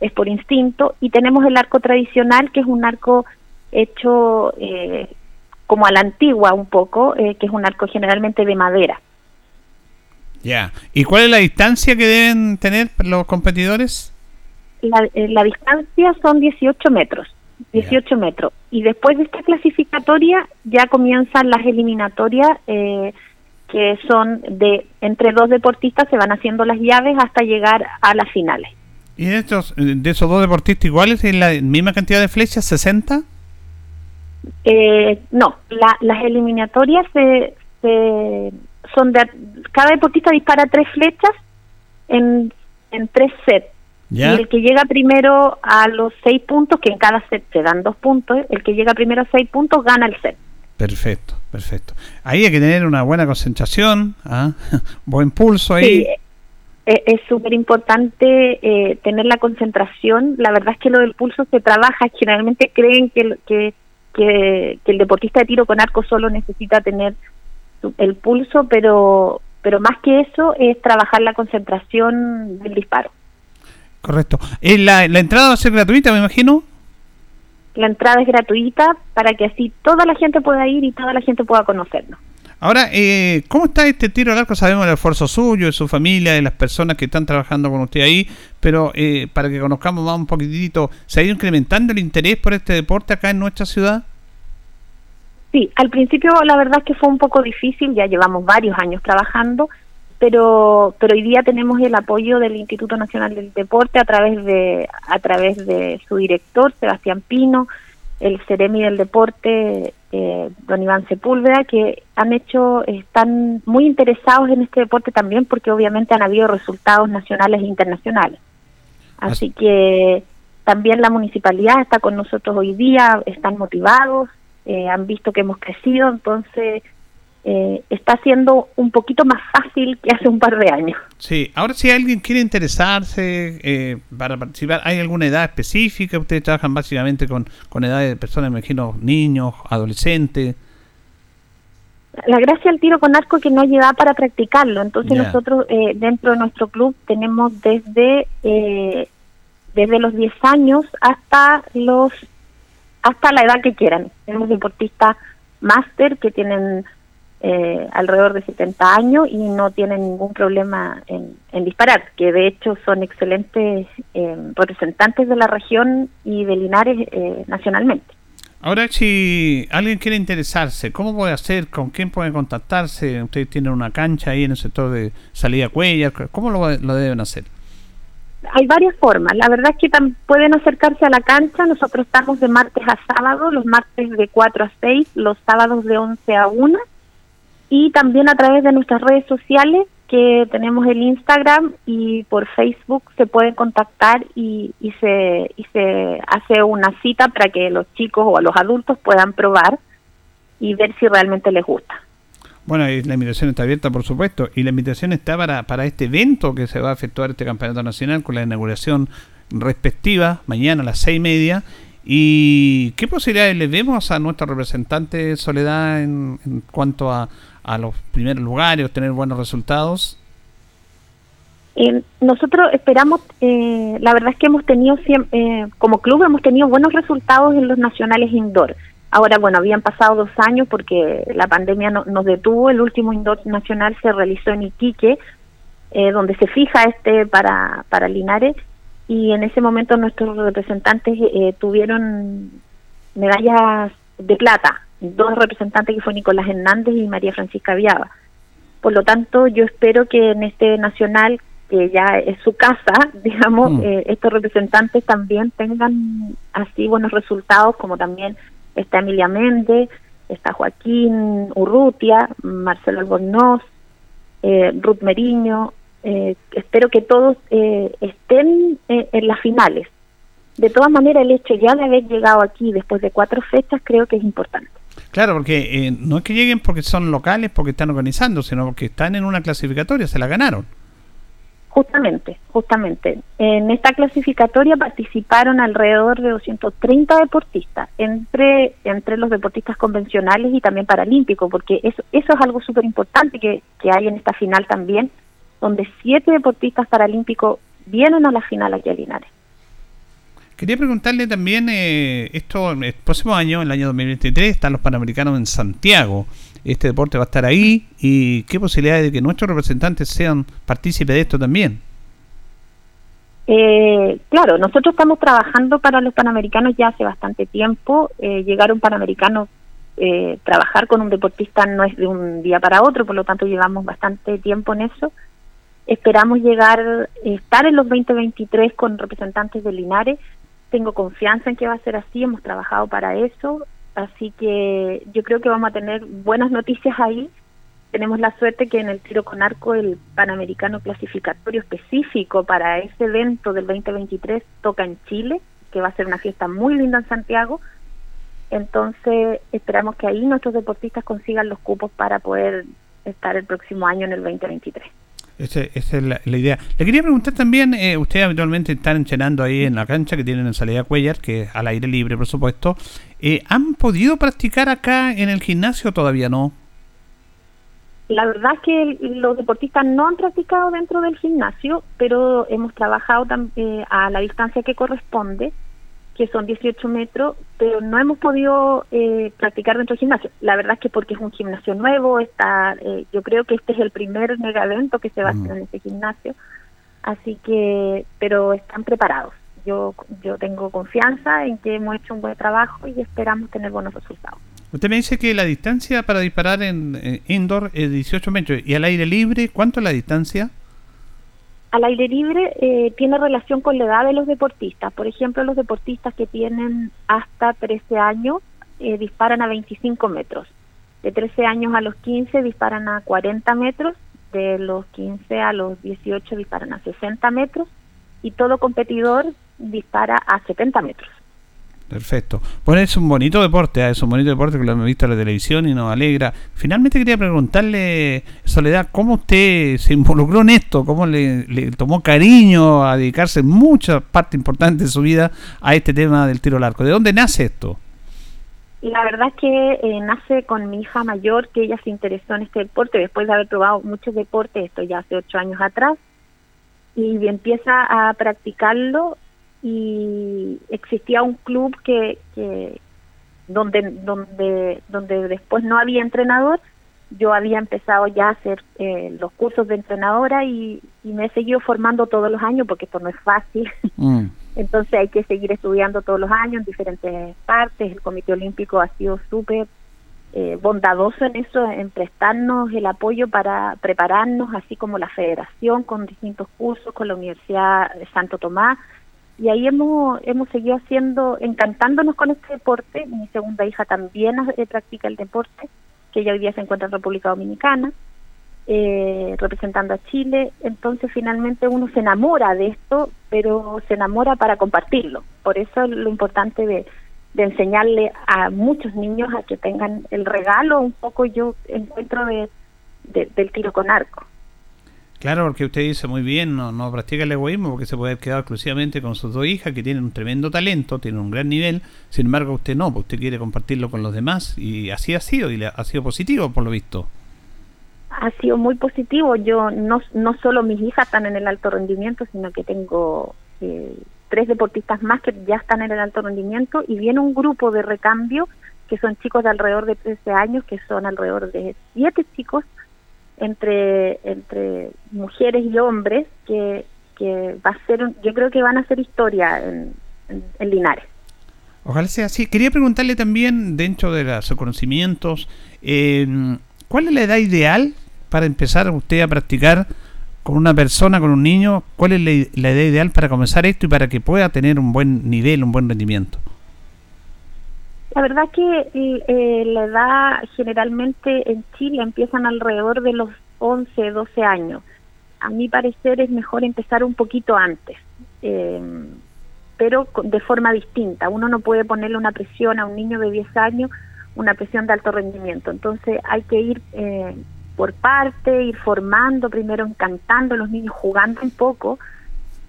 es por instinto, y tenemos el arco tradicional, que es un arco hecho eh, como a la antigua un poco, eh, que es un arco generalmente de madera. Ya, ¿y cuál es la distancia que deben tener los competidores? La, eh, la distancia son 18 metros, 18 metros. Y después de esta clasificatoria ya comienzan las eliminatorias que son de entre dos deportistas, se van haciendo las llaves hasta llegar a las finales. ¿Y de, estos, de esos dos deportistas iguales en la misma cantidad de flechas, 60? Eh, no, las eliminatorias se, son de... Cada deportista dispara tres flechas en, en tres sets. Y el que llega primero a los seis puntos, que en cada set se dan dos puntos, el que llega primero a seis puntos gana el set. Perfecto, perfecto. Ahí hay que tener una buena concentración, ¿ah? (laughs) buen pulso ahí. Sí, es súper importante eh, tener la concentración. La verdad es que lo del pulso se trabaja. Generalmente creen que, que, que, el deportista de tiro con arco solo necesita tener el pulso, pero, pero más que eso es trabajar la concentración del disparo. Correcto. Eh, ¿La, ¿La entrada va a ser gratuita, me imagino? La entrada es gratuita para que así toda la gente pueda ir y toda la gente pueda conocernos. Ahora, eh, ¿cómo está este tiro al arco? Sabemos el esfuerzo suyo, de su familia, de las personas que están trabajando con usted ahí, pero eh, para que conozcamos más un poquitito, ¿se ha ido incrementando el interés por este deporte acá en nuestra ciudad? Sí, al principio la verdad es que fue un poco difícil, ya llevamos varios años trabajando, pero pero hoy día tenemos el apoyo del Instituto Nacional del Deporte a través de a través de su director Sebastián Pino, el Ceremi del Deporte eh, don Iván Sepúlveda, que han hecho, están muy interesados en este deporte también porque obviamente han habido resultados nacionales e internacionales. Así, que también la municipalidad está con nosotros hoy día, están motivados, eh, han visto que hemos crecido, entonces eh, está siendo un poquito más fácil que hace un par de años. Sí, ahora si alguien quiere interesarse eh, para participar, ¿hay alguna edad específica? Ustedes trabajan básicamente con, con edades de personas, me imagino, niños, adolescentes. La gracia del tiro con arco es que no hay edad para practicarlo, entonces nosotros eh, dentro de nuestro club tenemos desde eh, desde los 10 años hasta los hasta la edad que quieran. Tenemos deportistas máster que tienen eh, alrededor de 70 años y no tienen ningún problema en, en disparar, que de hecho son excelentes eh, representantes de la región y de Linares eh, nacionalmente. Ahora, si alguien quiere interesarse, ¿cómo puede hacer? ¿Con quién puede contactarse? Ustedes tienen una cancha ahí en el sector de salida Cuellar. ¿Cómo lo, lo deben hacer? Hay varias formas. La verdad es que tam- pueden acercarse a la cancha. Nosotros estamos de martes a sábado, los martes de 4 a 6, los sábados de 11 a 1. Y también a través de nuestras redes sociales, que tenemos el Instagram y por Facebook se pueden contactar y, y, se, y se hace una cita para que los chicos o los adultos puedan probar y ver si realmente les gusta. Bueno, y la invitación está abierta, por supuesto, y la invitación está para, para este evento que se va a efectuar este campeonato nacional con la inauguración respectiva mañana a las seis y media. ¿Y qué posibilidades le vemos a nuestro representante Soledad en, en cuanto a, a los primeros lugares, tener buenos resultados? Eh, nosotros esperamos, eh, la verdad es que hemos tenido, eh, como club hemos tenido buenos resultados en los nacionales indoor. Ahora, bueno, habían pasado dos años porque la pandemia no- nos detuvo. El último indoor nacional se realizó en Iquique, eh, donde se fija este para, para Linares. Y en ese momento nuestros representantes eh, tuvieron medallas de plata. Dos representantes que fue Nicolás Hernández y María Francisca Viaba. Por lo tanto, yo espero que en este nacional, que ya es su casa, (laughs) digamos, Mm. eh, estos representantes también tengan así buenos resultados, como también está Emilia Méndez, está Joaquín Urrutia, Marcelo Albornoz, eh, Ruth Meriño. eh, espero que todos eh, estén eh, en las finales. De todas maneras, el hecho ya de haber llegado aquí después de cuatro fechas creo que es importante. Claro, porque eh, no es que lleguen porque son locales, porque están organizando, sino porque están en una clasificatoria, se la ganaron. Justamente, justamente. En esta clasificatoria participaron alrededor de 230 deportistas, entre, entre los deportistas convencionales y también paralímpicos, porque eso, eso es algo súper importante que, que hay en esta final también, donde siete deportistas paralímpicos vienen a la final aquí a Linares. Quería preguntarle también, eh, esto el próximo año, el año 2023, están los Panamericanos en Santiago. Este deporte va a estar ahí y qué posibilidades de que nuestros representantes sean partícipes de esto también. Eh, claro, nosotros estamos trabajando para los Panamericanos ya hace bastante tiempo. Eh, llegar un Panamericano, eh, trabajar con un deportista no es de un día para otro, por lo tanto llevamos bastante tiempo en eso. Esperamos llegar, estar en los 2023 con representantes de Linares. Tengo confianza en que va a ser así, hemos trabajado para eso, así que yo creo que vamos a tener buenas noticias ahí tenemos la suerte que en el tiro con arco el Panamericano clasificatorio específico para ese evento del 2023 toca en Chile, que va a ser una fiesta muy linda en Santiago. Entonces esperamos que ahí nuestros deportistas consigan los cupos para poder estar el próximo año en el 2023. Ese- esa es la, idea. Le quería preguntar también, eh, ustedes habitualmente están entrenando ahí en la cancha que tienen en Salida Cuellar, que es al aire libre, por supuesto. Eh, ¿Han podido practicar acá en el gimnasio todavía no? La verdad es que los deportistas no han practicado dentro del gimnasio, pero hemos trabajado eh, a la distancia que corresponde, que son 18 metros, pero no hemos podido eh, practicar dentro del gimnasio. La verdad es que porque es un gimnasio nuevo, está, eh, yo creo que este es el primer mega evento que se va a hacer en ese gimnasio, así que, pero están preparados. Yo, yo tengo confianza en que hemos hecho un buen trabajo y esperamos tener buenos resultados. Usted me dice que la distancia para disparar en eh, indoor es 18 metros y al aire libre, ¿cuánto es la distancia? Al aire libre eh, tiene relación con la edad de los deportistas. Por ejemplo, los deportistas que tienen hasta 13 años eh, disparan a 25 metros. De 13 años a los 15 disparan a 40 metros. De los 15 a los 18 disparan a 60 metros. Y todo competidor dispara a 70 metros. Perfecto. Bueno, es un bonito deporte, ¿eh? es un bonito deporte que lo hemos visto en la televisión y nos alegra. Finalmente quería preguntarle, Soledad, ¿cómo usted se involucró en esto? ¿Cómo le, le tomó cariño a dedicarse mucha parte importante de su vida a este tema del tiro al arco? ¿De dónde nace esto? La verdad es que eh, nace con mi hija mayor, que ella se interesó en este deporte después de haber probado muchos deportes, esto ya hace ocho años atrás, y empieza a practicarlo y existía un club que, que donde donde donde después no había entrenador yo había empezado ya a hacer eh, los cursos de entrenadora y, y, me he seguido formando todos los años porque esto no es fácil (laughs) mm. entonces hay que seguir estudiando todos los años en diferentes partes el Comité Olímpico ha sido súper eh, bondadoso en eso en prestarnos el apoyo para prepararnos así como la federación con distintos cursos con la Universidad de Santo Tomás y ahí hemos hemos seguido haciendo encantándonos con este deporte. Mi segunda hija también eh, practica el deporte que ella hoy día se encuentra en República Dominicana eh, representando a Chile. Entonces finalmente uno se enamora de esto pero se enamora para compartirlo. Por eso es lo importante de enseñarle a muchos niños a que tengan el regalo un poco yo encuentro de del tiro con arco Claro, porque usted dice muy bien, no, no practica el egoísmo porque se puede quedar exclusivamente con sus dos hijas que tienen un tremendo talento, tienen un gran nivel, sin embargo usted no, porque usted quiere compartirlo con los demás y así ha sido y ha sido positivo por lo visto. Ha sido muy positivo, yo no, no solo mis hijas están en el alto rendimiento, sino que tengo eh, tres deportistas más que ya están en el alto rendimiento y viene un grupo de recambio que son chicos de alrededor de 13 años, que son alrededor de siete chicos entre, entre mujeres y hombres que, que va a ser, yo creo que van a hacer historia en, en, Linares. Ojalá sea así. Quería preguntarle también, dentro de los conocimientos, eh, ¿cuál es la edad ideal para empezar usted a practicar con una persona, con un niño? ¿Cuál es la edad ideal para comenzar esto y para que pueda tener un buen nivel, un buen rendimiento? La verdad que eh, la edad generalmente en Chile empiezan alrededor de los 11, 12 años. A mi parecer es mejor empezar un poquito antes, eh, pero de forma distinta. Uno no puede ponerle una presión a un niño de 10 años, una presión de alto rendimiento. Entonces hay que ir eh, por parte, ir formando, primero encantando a los niños, jugando un poco.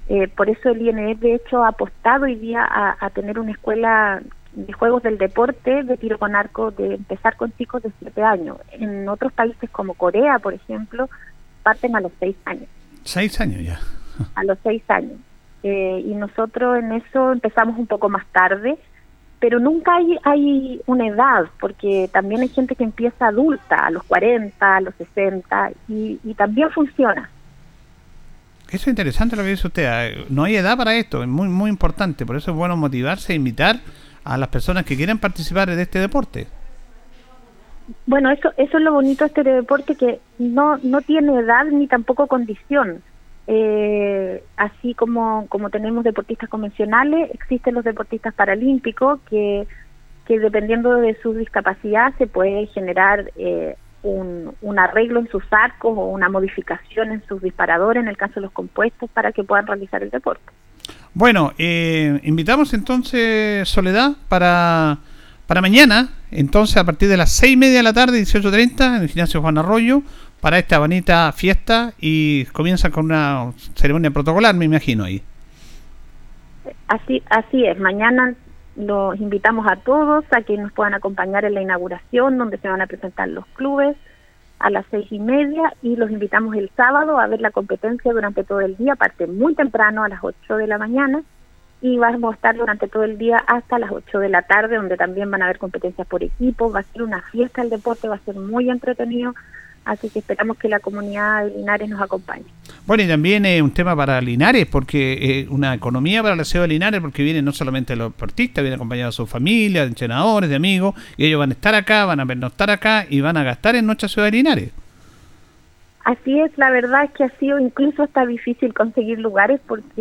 Eh, por eso el INE de hecho ha apostado hoy día a, a tener una escuela de juegos del deporte de tiro con arco de empezar con chicos de 7 años. En otros países como Corea, por ejemplo, parten a los 6 años. 6 años ya. (laughs) A los 6 años. Eh, y nosotros en eso empezamos un poco más tarde, pero nunca hay, hay una edad, porque también hay gente que empieza adulta, a los 40, a los 60, y, y también funciona. Eso es interesante lo que dice usted. Ah, no hay edad para esto, es muy, muy importante. Por eso es bueno motivarse e invitar a las personas que quieren participar de este deporte. Bueno, eso, eso es lo bonito de este deporte que no, no tiene edad ni tampoco condición. Eh, así como, como tenemos deportistas convencionales, existen los deportistas paralímpicos que, que dependiendo de su discapacidad se puede generar eh, un, un arreglo en sus arcos o una modificación en sus disparadores, en el caso de los compuestos, para que puedan realizar el deporte. Bueno, eh, invitamos entonces Soledad para, para mañana, entonces a partir de las seis y media de la tarde, 18.30, en el gimnasio Juan Arroyo, para esta bonita fiesta y comienza con una ceremonia protocolar, me imagino ahí. Así, así es, mañana los invitamos a todos a que nos puedan acompañar en la inauguración donde se van a presentar los clubes a las seis y media y los invitamos el sábado a ver la competencia durante todo el día, parte muy temprano a las ocho de la mañana y vamos a estar durante todo el día hasta las ocho de la tarde donde también van a haber competencias por equipo, va a ser una fiesta el deporte, va a ser muy entretenido, Así que esperamos que la comunidad de Linares nos acompañe. Bueno, y también es un tema para Linares, porque es una economía para la ciudad de Linares, porque vienen no solamente los deportistas, vienen acompañados de su familia, de entrenadores, de amigos, y ellos van a estar acá, van a estar acá y van a gastar en nuestra ciudad de Linares. Así es, la verdad es que ha sido incluso hasta difícil conseguir lugares porque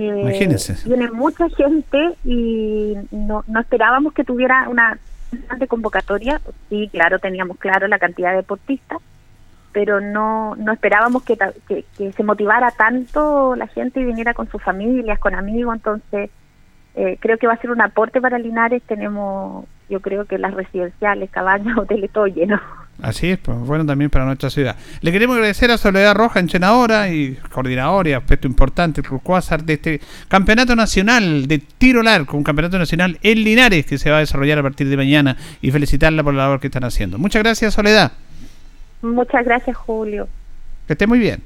viene mucha gente y no, no esperábamos que tuviera una convocatoria. Sí, claro, teníamos claro la cantidad de deportistas, pero no, no esperábamos que, que, se motivara tanto la gente y viniera con sus familias, con amigos, entonces eh, creo que va a ser un aporte para Linares. Tenemos, yo creo que las residenciales, cabañas, (laughs) hoteles, todo lleno. Así es, pues bueno también para nuestra ciudad. Le queremos agradecer a Soledad Roja, entrenadora y coordinadora y aspecto importante, el Cuásar, de este campeonato nacional de tiro al arco, un campeonato nacional en Linares que se va a desarrollar a partir de mañana y felicitarla por la labor que están haciendo. Muchas gracias, Soledad. Muchas gracias, Julio. Que esté muy bien.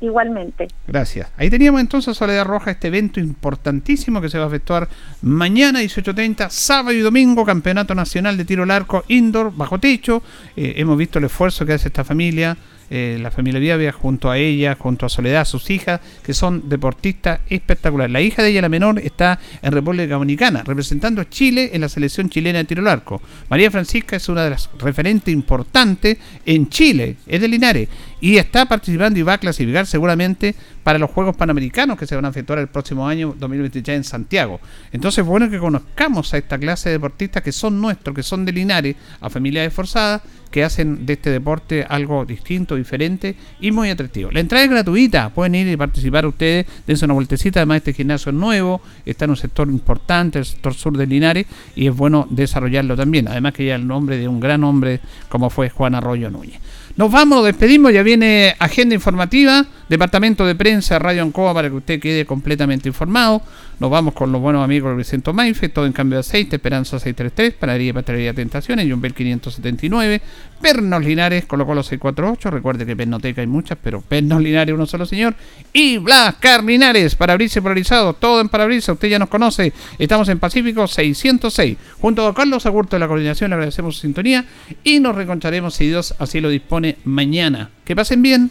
Igualmente. Gracias. Ahí teníamos entonces Soledad Roja, este evento importantísimo que se va a efectuar mañana 18.30, sábado y domingo, Campeonato Nacional de Tiro al Arco Indoor, bajo techo. Eh, hemos visto el esfuerzo que hace esta familia eh, la familia Viavia, junto a ella, junto a Soledad, sus hijas, que son deportistas espectaculares. La hija de ella, la menor, está en República Dominicana, representando a Chile en la selección chilena de tiro al arco. María Francisca es una de las referentes importantes en Chile, es de Linares, y está participando y va a clasificar seguramente para los Juegos Panamericanos que se van a efectuar el próximo año 2023 en Santiago. Entonces, bueno que conozcamos a esta clase de deportistas que son nuestros, que son de Linares, a familias esforzadas, que hacen de este deporte algo distinto, diferente y muy atractivo. La entrada es gratuita, pueden ir y participar ustedes, dense una vueltecita, además este gimnasio es nuevo, está en un sector importante, el sector sur de Linares, y es bueno desarrollarlo también, además que ya el nombre de un gran hombre como fue Juan Arroyo Núñez. Nos vamos, despedimos, ya viene agenda informativa, departamento de prensa, Radio Ancoa, para que usted quede completamente informado. Nos vamos con los buenos amigos del Vicente Maife, todo en cambio de aceite, Esperanza 633, Panadería y Pastelería Tentaciones, Jumbel 579, Pernos Linares, colocó los 648, recuerde que Pernoteca hay muchas, pero Pernos Linares uno solo señor, y Blas Carlinares, parabrisas polarizado, todo en parabrisas, usted ya nos conoce, estamos en Pacífico 606, junto a Carlos Agurto de la coordinación, le agradecemos su sintonía y nos reconcharemos si Dios así lo dispone mañana. Que pasen bien.